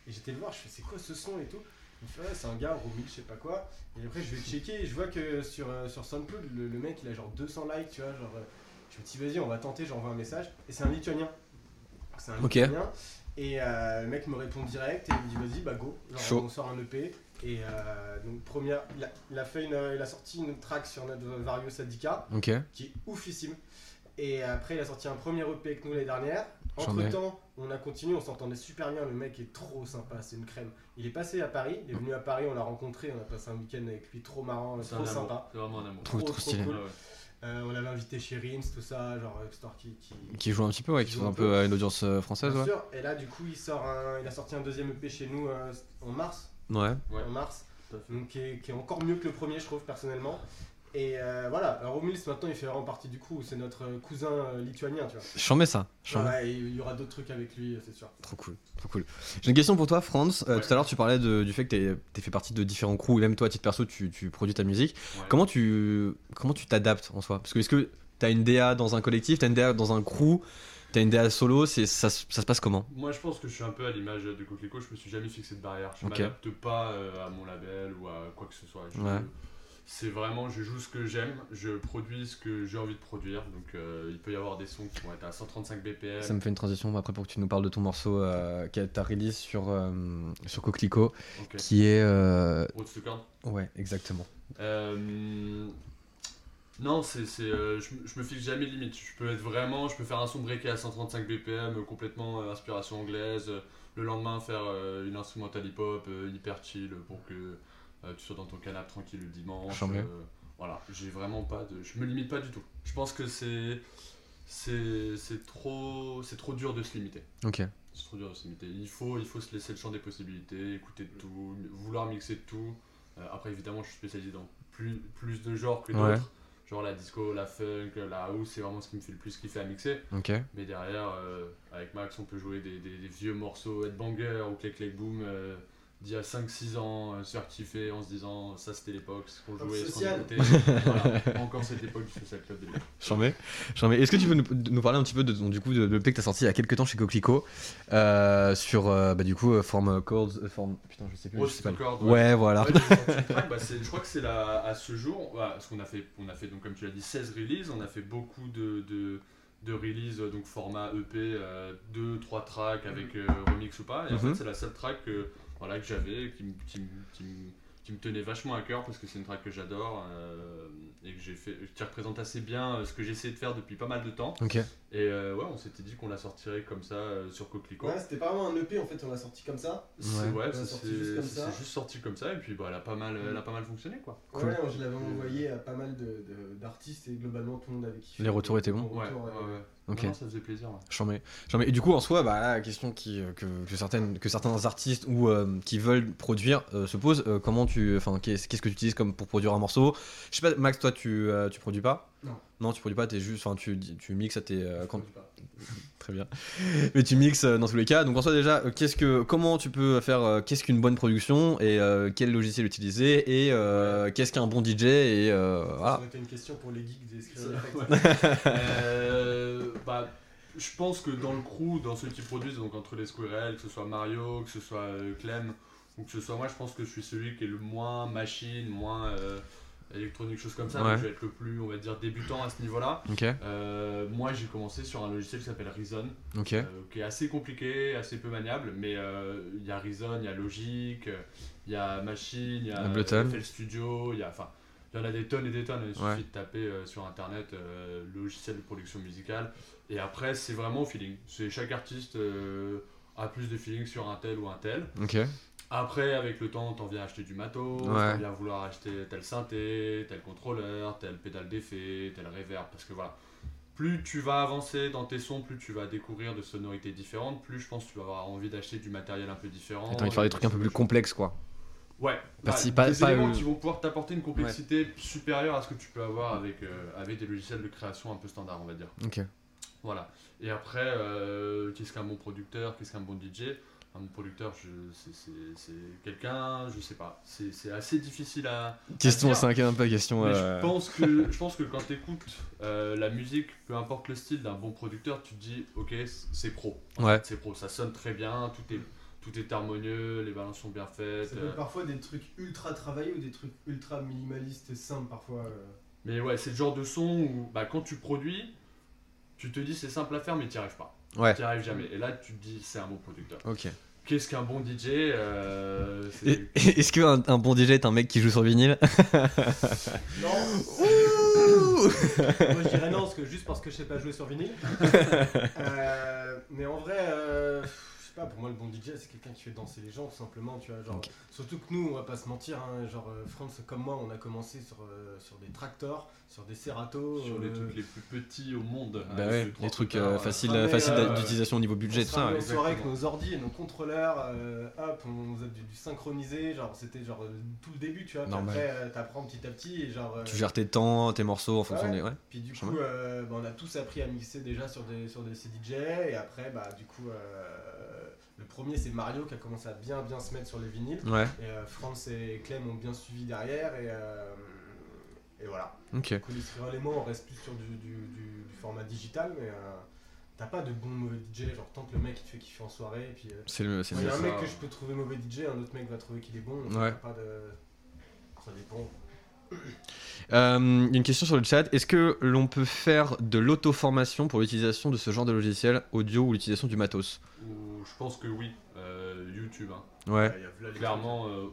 [SPEAKER 2] Et j'étais le voir, je fais c'est quoi ce son et tout? Il me fait ouais, c'est un gars, Romy, je sais pas quoi. Et après, je vais checker et je vois que sur, sur SoundCloud, le, le mec, il a genre 200 likes, tu vois. Genre, je me dis, vas-y, on va tenter, j'envoie un message. Et c'est un lituanien. C'est un
[SPEAKER 1] Ok.
[SPEAKER 2] lituanien. Et euh, le mec me répond direct et il me dit, vas-y, bah go. Genre, on sort un EP. Et euh, donc, première, il a, il a fait une, il a sorti une track sur notre Vario Sadika qui est oufissime. Et après, il a sorti un premier EP avec nous l'année dernière. Entre temps, on a continué, on s'entendait super bien. Le mec est trop sympa, c'est une crème. Il est passé à Paris, il est venu à Paris, on l'a rencontré, on a passé un week-end avec lui, trop marrant, trop sympa.
[SPEAKER 3] C'est vraiment un amour.
[SPEAKER 1] Trop, trop stylé.
[SPEAKER 3] Ouais, ouais.
[SPEAKER 2] Euh, on l'avait invité chez Rims, tout ça, genre histoire qui. qui...
[SPEAKER 1] Qui joue un petit peu, ouais, qui
[SPEAKER 2] Qui
[SPEAKER 1] joue un peu à une audience euh, française,
[SPEAKER 2] Bien
[SPEAKER 1] ouais.
[SPEAKER 2] sûr. Et là, du coup, il sort un, il a sorti un deuxième EP chez nous euh, en mars.
[SPEAKER 1] Ouais.
[SPEAKER 3] Ouais.
[SPEAKER 2] En mars. Donc, qui est, qui est encore mieux que le premier, je trouve, personnellement. Et euh, voilà, alors Romulus maintenant il fait vraiment partie du crew, c'est notre euh, cousin euh, lituanien, tu vois.
[SPEAKER 1] J'en mets ça. j'en mets.
[SPEAKER 2] Ouais, il y aura d'autres trucs avec lui, c'est sûr.
[SPEAKER 1] Trop cool, trop cool. J'ai une question pour toi, Franz. Euh,
[SPEAKER 3] Ouais.
[SPEAKER 1] Tout à l'heure, tu parlais de- du fait que tu fait partie de différents crews, et même toi, à titre perso, tu, tu produis ta musique.
[SPEAKER 3] Ouais.
[SPEAKER 1] Comment tu comment tu t'adaptes en soi? Parce que est-ce que tu as une DA dans un collectif, tu as une DA dans un crew, tu as une DA solo, c'est ça, se- ça se passe comment?
[SPEAKER 3] Moi, je pense que je suis un peu à l'image de Coquelicot. Je me suis jamais fixé de barrière. Je
[SPEAKER 1] Ok.
[SPEAKER 3] m'adapte pas euh, à mon label ou à quoi que ce soit. Je-
[SPEAKER 1] Ouais.
[SPEAKER 3] C'est vraiment, je joue ce que j'aime, je produis ce que j'ai envie de produire. Donc, euh, il peut y avoir des sons qui vont être à 135 BPM.
[SPEAKER 1] Ça me fait une transition après pour que tu nous parles de ton morceau euh, que tu as release sur, euh, sur Coquelicot, qui est. euh. Ouais, exactement.
[SPEAKER 3] Euh, Non, c'est, c'est, euh, je, me- je me fixe jamais de limite. Je peux être vraiment, je peux faire un son breaké à 135 BPM, complètement inspiration anglaise. le lendemain, faire une instrumentale hip-hop hyper chill pour que tu sois dans ton canapé tranquille le dimanche. Euh, voilà, j'ai vraiment pas de, je me limite pas du tout. Je pense que c'est, c'est, trop, c'est trop dur de se limiter.
[SPEAKER 1] Ok.
[SPEAKER 3] C'est trop dur de se limiter. Il faut, il faut se laisser le champ des possibilités, écouter de tout, vouloir mixer de tout. Euh, après, évidemment, je suis spécialisé dans plus, plus de genres que
[SPEAKER 1] Ouais.
[SPEAKER 3] d'autres. Genre la disco, la funk, la house, c'est vraiment ce qui me fait le plus kiffer à mixer.
[SPEAKER 1] Ok.
[SPEAKER 3] Mais derrière, euh, avec Max, on peut jouer des, des- des vieux morceaux Headbanger ou Click Click Boom euh, d'il y a 5-6 ans, euh, se faire kiffer en se disant ça c'était l'époque, ce qu'on jouait, ce qu'on écoutait. Voilà. Encore cette époque du Social Club.
[SPEAKER 1] J'en mets. Est-ce que tu peux nous, nous parler un petit peu de, du coup, de, de l'EP que tu as sorti il y a quelques temps chez Coquelicot euh, sur euh, bah, du coup euh, forme Chords, euh, forme putain je sais plus.
[SPEAKER 3] Rose
[SPEAKER 1] je sais pas.
[SPEAKER 3] Chord,
[SPEAKER 1] Ouais, voilà.
[SPEAKER 3] Ouais, bah, je crois que c'est la, à ce jour, voilà, parce qu'on a fait, on a fait donc comme tu l'as dit 16 releases, on a fait beaucoup de, de, de releases donc format EP, 2 3 tracks avec euh, remix ou pas. Et en
[SPEAKER 1] Mhm.
[SPEAKER 3] fait, c'est la seule track que voilà que j'avais qui, me- qui, qui, me- tenait vachement à cœur parce que c'est une track que j'adore euh, et que j'ai fait qui représente assez bien euh, ce que j'essaie de faire depuis pas mal de temps. Et euh, ouais, on s'était dit qu'on la sortirait comme ça euh, sur Coquelicot.
[SPEAKER 2] Ouais, c'était pas vraiment un EP en fait, on l'a sorti comme ça.
[SPEAKER 3] C'est
[SPEAKER 1] Ouais.
[SPEAKER 3] ouais,
[SPEAKER 2] l'a
[SPEAKER 3] c'est-
[SPEAKER 2] sorti juste comme
[SPEAKER 3] c'est
[SPEAKER 2] ça.
[SPEAKER 3] juste sorti comme ça et puis bah, elle a pas mal, elle a pas mal fonctionné quoi.
[SPEAKER 1] Cool.
[SPEAKER 2] Ouais, je l'avais envoyé à pas mal de- de- d'artistes et globalement tout le monde avait kiffé.
[SPEAKER 1] Les retours étaient bons.
[SPEAKER 3] Ouais,
[SPEAKER 2] retour,
[SPEAKER 3] ouais, ouais. Non, ça faisait plaisir. ouais.
[SPEAKER 1] J'en mets. Et du coup, en soi, bah, là, la question qui, euh, que, que, certaines, que certains artistes ou euh, qui veulent produire euh, se pose euh, comment tu, enfin, qu'est-ce qu'est-ce que tu utilises comme pour produire un morceau? Je sais pas, Max, toi, tu, euh, tu produis pas?
[SPEAKER 2] Non.
[SPEAKER 1] Non, tu produis pas. T'es juste, enfin, tu, tu mixes à tes. euh,
[SPEAKER 2] je
[SPEAKER 1] quand-
[SPEAKER 2] produis pas.
[SPEAKER 1] Très bien. Mais tu mixes euh, dans tous les cas. Donc en soi déjà, euh, qu'est-ce que, comment tu peux faire, euh, qu'est-ce qu'une bonne production et euh, quel logiciel utiliser et euh, qu'est-ce qu'un bon DJ et euh,
[SPEAKER 2] Ça
[SPEAKER 1] voilà.
[SPEAKER 2] aurait été une question pour les geeks des
[SPEAKER 3] Ouais. Euh, bah, je pense que dans le crew, dans ceux qui produisent, donc entre les Squirrels, que ce soit Mario, que ce soit euh, Clem, ou que ce soit moi, je pense que je suis celui qui est le moins machine, moins euh, électronique, chose comme ça.
[SPEAKER 1] Ouais.
[SPEAKER 3] Donc je vais être le plus, on va dire, débutant à ce niveau-là. Euh, moi, j'ai commencé sur un logiciel qui s'appelle Reason. Euh, qui est assez compliqué, assez peu maniable, mais euh, il y a Reason, il y a Logic, il y a Machine, il y a
[SPEAKER 1] Ableton.
[SPEAKER 3] FL Studio, il y a, enfin, Il y en a des tonnes et des tonnes. Il suffit de taper sur internet logiciel de production musicale. Et après, c'est vraiment au feeling. C'est chaque artiste a plus de feeling sur un tel ou un tel. Après, avec le temps, t'en viens acheter du matos,
[SPEAKER 1] Ouais.
[SPEAKER 3] t'en viens vouloir acheter tel synthé, tel contrôleur, tel pédale d'effet, tel reverb, parce que voilà. Plus tu vas avancer dans tes sons, plus tu vas découvrir de sonorités différentes, plus je pense que tu vas avoir envie d'acheter du matériel un peu différent.
[SPEAKER 1] T'as envie de faire des trucs un peu plus complexes, quoi.
[SPEAKER 3] Ouais, bah,
[SPEAKER 1] si- pas-
[SPEAKER 3] des
[SPEAKER 1] pas,
[SPEAKER 3] éléments
[SPEAKER 1] euh,
[SPEAKER 3] qui vont pouvoir t'apporter une complexité supérieure à ce que tu peux avoir avec, euh, avec des logiciels de création un peu standard, on va dire.
[SPEAKER 1] Ok.
[SPEAKER 3] Voilà. Et après, euh, qu'est-ce qu'un bon producteur Qu'est-ce qu'un bon DJ Un bon producteur, je, c'est, c'est, c'est quelqu'un, je sais pas. C'est, c'est assez difficile à.
[SPEAKER 1] Question. 5 un peu question.
[SPEAKER 3] Mais
[SPEAKER 1] euh,
[SPEAKER 3] je pense que, je pense que quand tu écoutes la musique, peu importe le style d'un bon producteur, tu te dis, ok, c'est pro.
[SPEAKER 1] Ouais.
[SPEAKER 3] C'est pro, ça sonne très bien, tout est, tout est harmonieux, les balances sont bien faites.
[SPEAKER 2] Ça peut
[SPEAKER 3] euh,
[SPEAKER 2] parfois des trucs ultra travaillés ou des trucs ultra minimalistes et simples parfois. euh.
[SPEAKER 3] Mais ouais, c'est le genre de son où bah, quand tu produis, tu te dis c'est simple à faire, mais tu n'y arrives pas.
[SPEAKER 1] Ouais.
[SPEAKER 3] Tu n'y arrives jamais. Et là, tu te dis c'est un bon producteur.
[SPEAKER 1] Ok.
[SPEAKER 3] Qu'est-ce qu'un bon DJ euh,
[SPEAKER 1] Est-ce qu'un un bon DJ est un mec qui joue sur vinyle?
[SPEAKER 2] Non Moi je dirais non, parce que juste parce que je sais pas jouer sur vinyle. Euh, mais en vrai, euh, bon DJ c'est quelqu'un qui fait danser les gens tout simplement, tu vois. Genre. Surtout que nous, on va pas se mentir, hein, genre euh, France comme moi, on a commencé sur, euh, sur des tractors, sur des Serato.
[SPEAKER 3] sur les
[SPEAKER 2] euh,
[SPEAKER 3] trucs les plus petits au monde.
[SPEAKER 1] Bah
[SPEAKER 3] avec
[SPEAKER 1] ouais, les trucs
[SPEAKER 3] 38
[SPEAKER 1] euh,
[SPEAKER 3] heures,
[SPEAKER 1] faciles
[SPEAKER 2] Ah, euh,
[SPEAKER 1] d'utilisation au niveau budget,
[SPEAKER 2] on
[SPEAKER 1] tout
[SPEAKER 2] se
[SPEAKER 1] ça.
[SPEAKER 2] aux soirées avec nos ordi et nos contrôleurs, euh, hop, on faisait du, du synchronisé, genre c'était genre tout le début, tu vois. Puis après, euh, t'apprends petit à petit et genre. euh,
[SPEAKER 1] Tu gères tes temps, tes morceaux en fonction
[SPEAKER 2] Ouais.
[SPEAKER 1] des. Ouais.
[SPEAKER 2] Puis du coup, euh, bah, on a tous appris à mixer déjà sur des, sur des CDJ. Et après, bah, du coup, euh, le premier c'est Mario qui a commencé à bien bien se mettre sur les vinyles.
[SPEAKER 1] Ouais.
[SPEAKER 2] Et euh, France et Clem ont bien suivi derrière. Et, euh, et voilà.
[SPEAKER 1] Ok.
[SPEAKER 2] Les moi, on reste plus sur du, du, du- du format digital. Mais euh, t'as pas de bon mauvais DJ. Genre, tant que le mec il te fait kiffer en soirée. Et puis, euh,
[SPEAKER 1] C'est le. c'est
[SPEAKER 2] il y a un mec que je peux trouver mauvais DJ, un autre mec va trouver qu'il est bon. donc
[SPEAKER 1] Ouais.
[SPEAKER 2] Pas de... Ça dépend.
[SPEAKER 1] Euh, une question sur le chat. Est-ce que l'on peut faire de l'auto-formation pour l'utilisation de ce genre de logiciel audio ou l'utilisation du matos?
[SPEAKER 3] Je pense que oui, euh, YouTube. hein.
[SPEAKER 1] Ouais.
[SPEAKER 2] Y
[SPEAKER 3] Clairement, euh,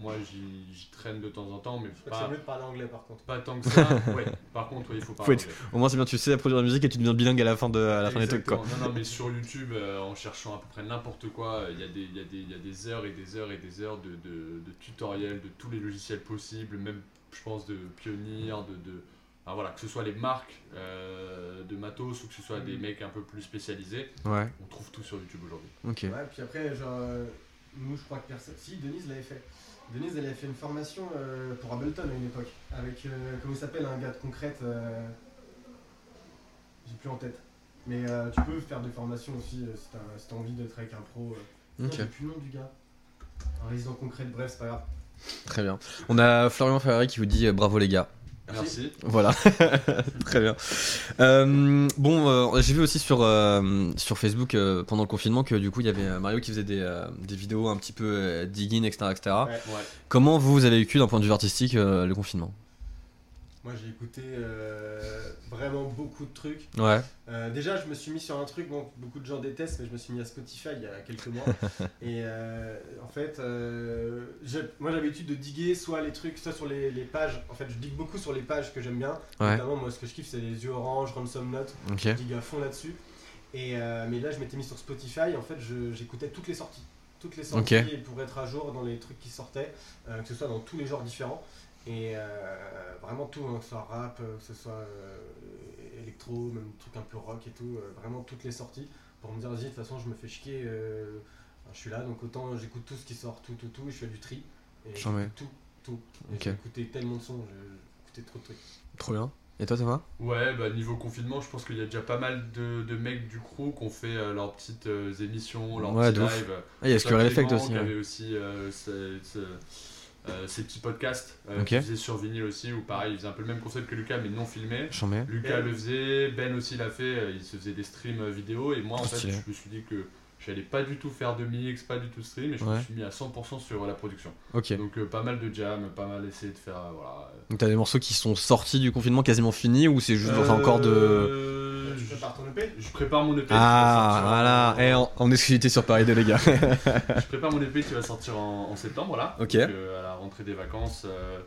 [SPEAKER 3] moi j'y j'y traîne de temps en temps, mais
[SPEAKER 2] que
[SPEAKER 3] pas,
[SPEAKER 2] c'est mieux de parler anglais par contre.
[SPEAKER 3] pas tant que ça. ouais. Par contre, il faut
[SPEAKER 1] Faut
[SPEAKER 3] parler.
[SPEAKER 1] être-. Au moins, c'est bien, tu sais produire de la musique et tu deviens bilingue à la fin, de, à la fin des trucs, quoi.
[SPEAKER 3] Non, non, mais sur YouTube, euh, en cherchant à peu près n'importe quoi, il y, a des- il y, a des- il y a des heures et des heures et des heures de, de- de tutoriels de tous les logiciels possibles, même, je pense, de Pioneer, de. de enfin, voilà, que ce soit les marques euh, de matos ou que ce soit des
[SPEAKER 2] Mm.
[SPEAKER 3] mecs un peu plus spécialisés,
[SPEAKER 1] Ouais,
[SPEAKER 3] on trouve tout sur YouTube aujourd'hui.
[SPEAKER 1] ok.
[SPEAKER 2] Ouais, puis après, genre, euh, nous, je crois que personne. Si, Denise l'avait fait. Denise, elle avait fait une formation euh, pour Ableton à une époque. Avec, euh, comment il s'appelle, un gars de concrète. euh, J'ai plus en tête. Mais euh, tu peux faire des formations aussi euh, si t'as si envie d'être avec un pro. euh.
[SPEAKER 1] Ok.
[SPEAKER 2] J'ai plus le nom du gars. Un résident concrète, bref, c'est pas grave.
[SPEAKER 1] Très bien. On a Florian Ferrari qui vous dit euh, bravo les gars.
[SPEAKER 3] Merci.
[SPEAKER 1] Voilà, très bien. Euh, bon, euh, j'ai vu aussi sur, euh, sur Facebook euh, pendant le confinement que du coup il y avait Mario qui faisait des, euh, des vidéos un petit peu euh, digging, etc. etc.
[SPEAKER 2] Ouais.
[SPEAKER 3] Ouais.
[SPEAKER 1] Comment vous, vous avez vécu d'un point de vue artistique euh, le confinement?
[SPEAKER 2] Moi, j'ai écouté euh, vraiment beaucoup de trucs.
[SPEAKER 1] Ouais,
[SPEAKER 2] Euh, déjà, je me suis mis sur un truc, bon, beaucoup de gens détestent, mais je me suis mis à Spotify il y a quelques mois. et euh, en fait, j'ai- moi j'avais l'habitude de diguer soit les trucs, soit sur les, les pages. En fait, je digue beaucoup sur les pages que j'aime bien.
[SPEAKER 1] ouais,
[SPEAKER 2] Notamment, moi, ce que je kiffe, c'est les yeux orange, Ransom Note.
[SPEAKER 1] ok.
[SPEAKER 2] Je digue à fond là-dessus. Et mais là, je m'étais mis sur Spotify. En fait, j'écoutais toutes les sorties. Toutes les sorties pour être à jour dans les trucs qui sortaient, euh, que ce soit dans tous les genres différents. Et euh, vraiment tout, hein, que ce soit rap, euh, que ce soit euh, électro, même truc un peu rock et tout, euh, vraiment toutes les sorties. Pour me dire, vas-y, de toute façon, je me fais chier, euh, enfin, je suis là, donc autant j'écoute tout ce qui sort, tout, tout, tout, et je fais du tri. Et
[SPEAKER 1] J'en mets.
[SPEAKER 2] j'écoute tout, tout. Et
[SPEAKER 1] Ok.
[SPEAKER 2] J'ai écouté tellement de sons, j'ai écouté trop de trucs.
[SPEAKER 1] Trop bien. Et toi, Thomas?
[SPEAKER 3] Ouais, bah niveau confinement, je pense qu'il y a déjà pas mal de, de mecs du crew qui ont fait euh, leurs petites euh, émissions, leurs
[SPEAKER 1] Ouais,
[SPEAKER 3] petits lives.
[SPEAKER 1] Ah, il y a
[SPEAKER 3] Clément,
[SPEAKER 1] Effect aussi.
[SPEAKER 3] qui
[SPEAKER 1] ouais.
[SPEAKER 3] avait aussi euh, ce- ce- euh, ces petits podcasts euh,
[SPEAKER 1] Ok.
[SPEAKER 3] qu'il faisait sur vinyle aussi, où pareil, il faisait un peu le même concept que Lucas, mais non filmé. Lucas
[SPEAKER 2] Ben.
[SPEAKER 3] le faisait, Ben aussi l'a fait, euh, il se faisait des streams euh, vidéo, et moi en fait, je me suis dit que j'allais pas du tout faire de mix, pas du tout stream, et je
[SPEAKER 1] Ouais.
[SPEAKER 3] me suis mis à 100% sur la production. Donc euh, pas mal de jam, pas mal essayé de faire, euh, voilà.
[SPEAKER 1] Donc t'as des morceaux qui sont sortis du confinement quasiment finis ou c'est juste enfin, encore de.
[SPEAKER 2] Tu
[SPEAKER 3] je-
[SPEAKER 2] prépares ton EP
[SPEAKER 3] je prépare mon EP.
[SPEAKER 1] Ah, voilà.
[SPEAKER 3] en-
[SPEAKER 1] Et en, en exclusivité sur Paris 2, les gars.
[SPEAKER 3] Je prépare mon EP qui va sortir en, en septembre là.
[SPEAKER 1] Ok.
[SPEAKER 3] Donc, euh, à la rentrée des vacances. euh,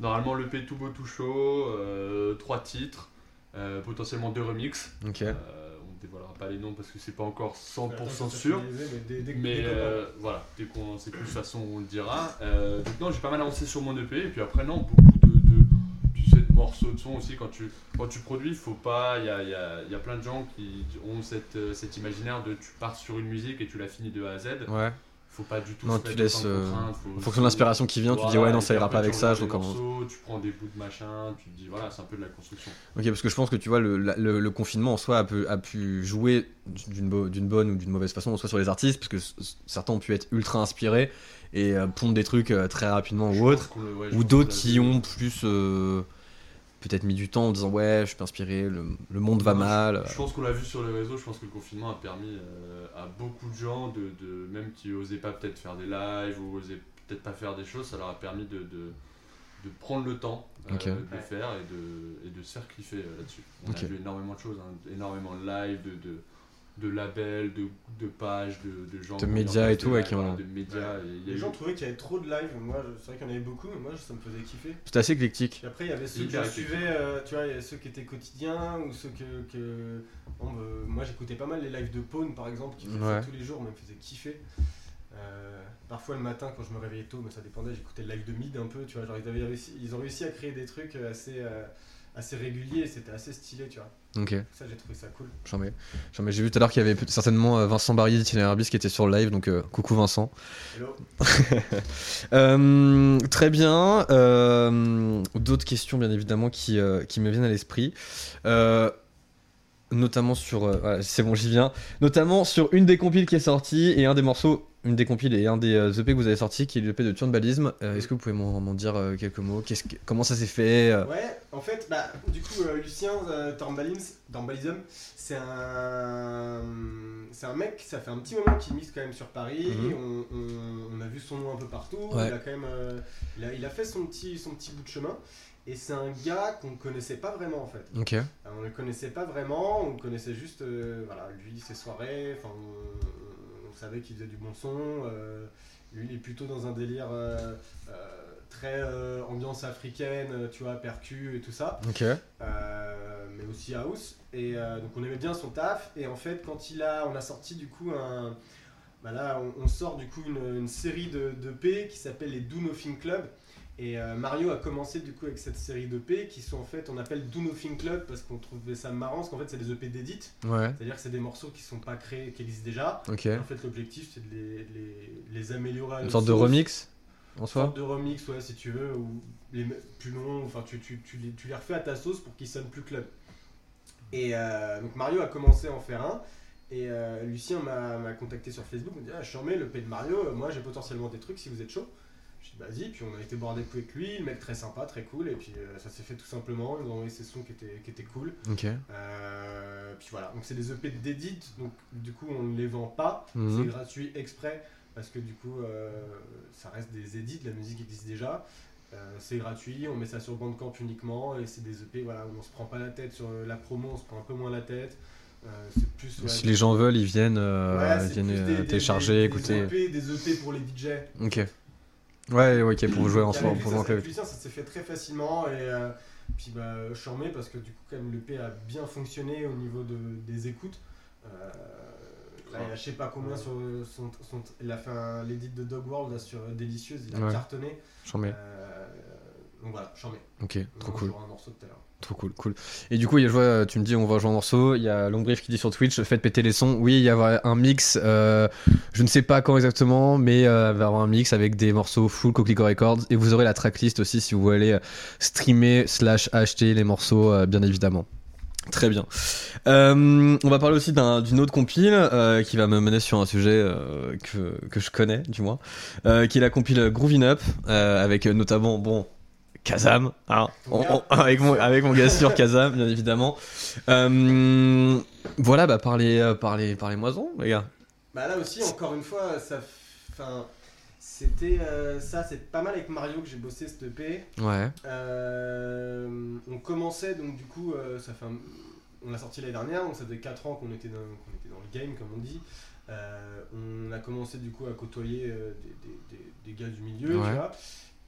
[SPEAKER 3] Normalement, l'EP tout beau, tout chaud, euh, trois titres, euh, potentiellement deux remixes.
[SPEAKER 1] Ok.
[SPEAKER 3] Euh, on dévoilera pas les noms parce que c'est pas encore 100%
[SPEAKER 2] Attends, je
[SPEAKER 3] sûr.
[SPEAKER 2] Mais, dès- dès que-
[SPEAKER 3] Mais
[SPEAKER 2] dès que-
[SPEAKER 3] euh, voilà, dès qu'on sait plus, de toute façon, on le dira. Euh, donc, non, j'ai pas mal avancé sur mon EP. Et puis après, non, beaucoup morceaux de son aussi. Quand tu, quand tu produis, faut pas. Il y a, y, a, y a plein de gens qui ont cette, euh, cet imaginaire de tu pars sur une musique et tu la finis de A à Z.
[SPEAKER 1] Ouais.
[SPEAKER 3] Faut pas du tout
[SPEAKER 1] Non,
[SPEAKER 3] se
[SPEAKER 1] tu laisses, euh, En fonction de l'inspiration qui vient, tu dis ouais non ça ira pas avec ça, je recommence.
[SPEAKER 3] Tu prends des bouts de machin, tu te dis voilà, c'est un peu de la construction.
[SPEAKER 1] Ok, parce que je pense que tu vois, le, la- le, le confinement en soi a pu, a pu jouer d'une bo- d'une bonne ou d'une mauvaise façon, soit sur les artistes, parce que certains ont pu être ultra inspirés et euh, pondre des trucs euh, très rapidement
[SPEAKER 3] Je
[SPEAKER 1] ou autre,
[SPEAKER 3] ouais,
[SPEAKER 1] ou d'autres qui ont plus euh, peut-être mis du temps en disant ouais, je suis inspiré, le, le monde va
[SPEAKER 3] je-
[SPEAKER 1] mal.
[SPEAKER 3] Je, pense qu'on l'a vu sur les réseaux, je pense que le confinement a permis euh, à beaucoup de gens, de, de- même qui osaient pas peut-être faire des lives ou osaient peut-être pas faire des choses, ça leur a permis de, de, de prendre le temps euh, de le faire et de, et de se faire kiffer euh, là-dessus. On a vu énormément de choses, hein, énormément de lives, de, de, labels, de, de pages, de, de gens.
[SPEAKER 1] De médias et tout,
[SPEAKER 3] des
[SPEAKER 1] ouais, qui ont-
[SPEAKER 3] voilà, De médias. et il y a
[SPEAKER 2] Les
[SPEAKER 3] eu-
[SPEAKER 2] gens trouvaient qu'il y avait trop de live. Moi, je- c'est vrai qu'il y en avait beaucoup, mais moi, ça me faisait kiffer.
[SPEAKER 1] C'était assez éclectique.
[SPEAKER 2] Après, il y avait ceux que je suivais, euh, tu vois, il y a ceux qui étaient quotidiens ou ceux que. que- bon, bah, moi, j'écoutais pas mal les lives de Pawn par exemple, qui faisaient
[SPEAKER 1] Ouais.
[SPEAKER 2] ça tous les jours, mais me faisaient kiffer. Euh, parfois le matin, quand je me réveillais tôt, mais ça dépendait, j'écoutais le live de mid un peu, tu vois. Genre, ils, avaient réussi- ils ont réussi à créer des trucs assez, euh, assez réguliers et c'était assez stylé, tu vois.
[SPEAKER 1] Ok,
[SPEAKER 2] Ça, j'ai trouvé ça cool.
[SPEAKER 1] j'en mets. J'ai vu tout à l'heure qu'il y avait certainement euh, Vincent Barrier d'Itinéraire qui était sur le live, donc euh, coucou Vincent.
[SPEAKER 2] Hello.
[SPEAKER 1] Euh, très bien. Euh, D'autres questions, bien évidemment, qui, qui me viennent à l'esprit. Notamment sur. voilà, c'est bon, j'y viens. Notamment sur une des compiles qui est sortie et un des morceaux. Une des compiles et un des euh, EP que vous avez sorti, qui est l'EP de Turnbalisme. Euh, Est-ce que vous pouvez m'en dire euh, quelques mots? Que- Comment ça s'est fait
[SPEAKER 2] Ouais, en fait, bah, du coup, Lucien Tormbalism, c'est un, c'est un mec, ça fait un petit moment qu'il mixe quand même sur Paris.
[SPEAKER 1] Mhm.
[SPEAKER 2] on, on- on a vu son nom un peu partout.
[SPEAKER 1] Ouais.
[SPEAKER 2] Il a quand même, il, a, il a fait son petit, son petit bout de chemin. Et c'est un gars qu'on connaissait pas vraiment en fait.
[SPEAKER 1] Ok.
[SPEAKER 2] Euh, On le connaissait pas vraiment, on connaissait juste, voilà, lui, ses soirées. Enfin, savait qu'il faisait du bon son. euh, lui, il est plutôt dans un délire euh, euh, très ambiance africaine, tu vois, percu et tout ça. Mais aussi house. Et donc on aimait bien son taf. Et en fait, quand il a, on a sorti du coup un, bah là, on, on sort du coup une, une série de, de P qui s'appelle les Do Nothing Club. Et euh, Mario a commencé du coup avec cette série de P qui sont en fait, on appelle Do Nothing Club parce qu'on trouvait ça marrant, parce qu'en fait c'est des EP d'édit,
[SPEAKER 1] Ouais.
[SPEAKER 2] c'est-à-dire que c'est des morceaux qui sont pas créés, qui existent déjà. En fait l'objectif c'est de les, les, les améliorer à
[SPEAKER 1] Une sorte de remix en
[SPEAKER 2] Une
[SPEAKER 1] soi
[SPEAKER 2] sorte de remix, ouais, si tu veux, ou les plus longs, enfin tu, tu, tu, les, tu les refais à ta sauce pour qu'ils sonnent plus club. Et euh, donc Mario a commencé à en faire un, et euh, Lucien m'a contacté sur Facebook, il m'a dit Ah, je remets le P de Mario, moi j'ai potentiellement des trucs si vous êtes chaud. Je dis vas-y, puis on a été boire des coups avec lui, le mec très sympa, très cool, et puis euh, ça s'est fait tout simplement, il nous a envoyé ses sons qui étaient, qui étaient cool.
[SPEAKER 1] Ok.
[SPEAKER 2] Euh, puis voilà, donc c'est des EP d'édit, donc du coup on ne les vend pas,
[SPEAKER 1] Mhm.
[SPEAKER 2] c'est gratuit exprès parce que du coup euh, ça reste des édits, la musique existe déjà. Euh, c'est gratuit, on met ça sur Bandcamp uniquement et c'est des EP voilà, où on se prend pas la tête sur la promo, on se prend un peu moins la tête. Euh, c'est plus ouais,
[SPEAKER 1] Si les gens veulent, ils viennent, euh,
[SPEAKER 2] ouais,
[SPEAKER 1] viennent euh,
[SPEAKER 2] des-
[SPEAKER 1] télécharger,
[SPEAKER 2] des-
[SPEAKER 1] écouter.
[SPEAKER 2] Des EP, des EP pour les DJ.
[SPEAKER 1] Ok. Ouais, ok, pour jouer en
[SPEAKER 2] Avec
[SPEAKER 1] soir,
[SPEAKER 2] Lucien,
[SPEAKER 1] pour jouer en
[SPEAKER 2] ça- s'est fait très facilement et euh, puis bah je suis remis parce que du coup quand même l'EP a bien fonctionné au niveau de, des écoutes. Euh, là, il a je sais pas combien sur son, son- il a fait l'édit de Dog World là, sur Délicieuse, il a
[SPEAKER 1] Ouais.
[SPEAKER 2] cartonné.
[SPEAKER 1] Mets.
[SPEAKER 2] Euh, donc voilà, j'en mets.
[SPEAKER 1] Ok, trop
[SPEAKER 2] On
[SPEAKER 1] cool.
[SPEAKER 2] un morceau tout à l'heure.
[SPEAKER 1] Trop cool, cool. Et du coup, il y a, je vois, tu me dis, on va jouer un morceau. Il y a Longbrief qui dit sur Twitch, faites péter les sons. Oui, il y aura un mix. euh, je ne sais pas quand exactement, mais euh, il va y avoir un mix avec des morceaux full Coquelicot Records. Et vous aurez la tracklist aussi si vous voulez euh, streamer slash acheter les morceaux, euh, bien évidemment. Très bien. Euh, on va parler aussi d'un- d'une autre compile euh, qui va me mener sur un sujet euh, que, que je connais, du moins, euh, qui est la compile Groovin' Up, euh, avec euh, notamment, bon, Kazam, hein, on- on- avec, mon, avec mon gars sûr Kazam, bien évidemment. Euh, voilà, bah parlez, euh, parlez, parlez-moi-en, les gars.
[SPEAKER 2] Bah là aussi, encore une fois, ça, c'était euh, ça, c'est pas mal avec Mario que j'ai bossé cette EP.
[SPEAKER 1] Ouais,
[SPEAKER 2] Euh, on commençait donc du coup, ça fait un- on l'a sorti l'année dernière, donc ça faisait 4 ans qu'on était, dans- qu'on était dans le game comme on dit. On a commencé du coup à côtoyer des, des- des- des gars du milieu,
[SPEAKER 1] Ouais.
[SPEAKER 2] tu vois.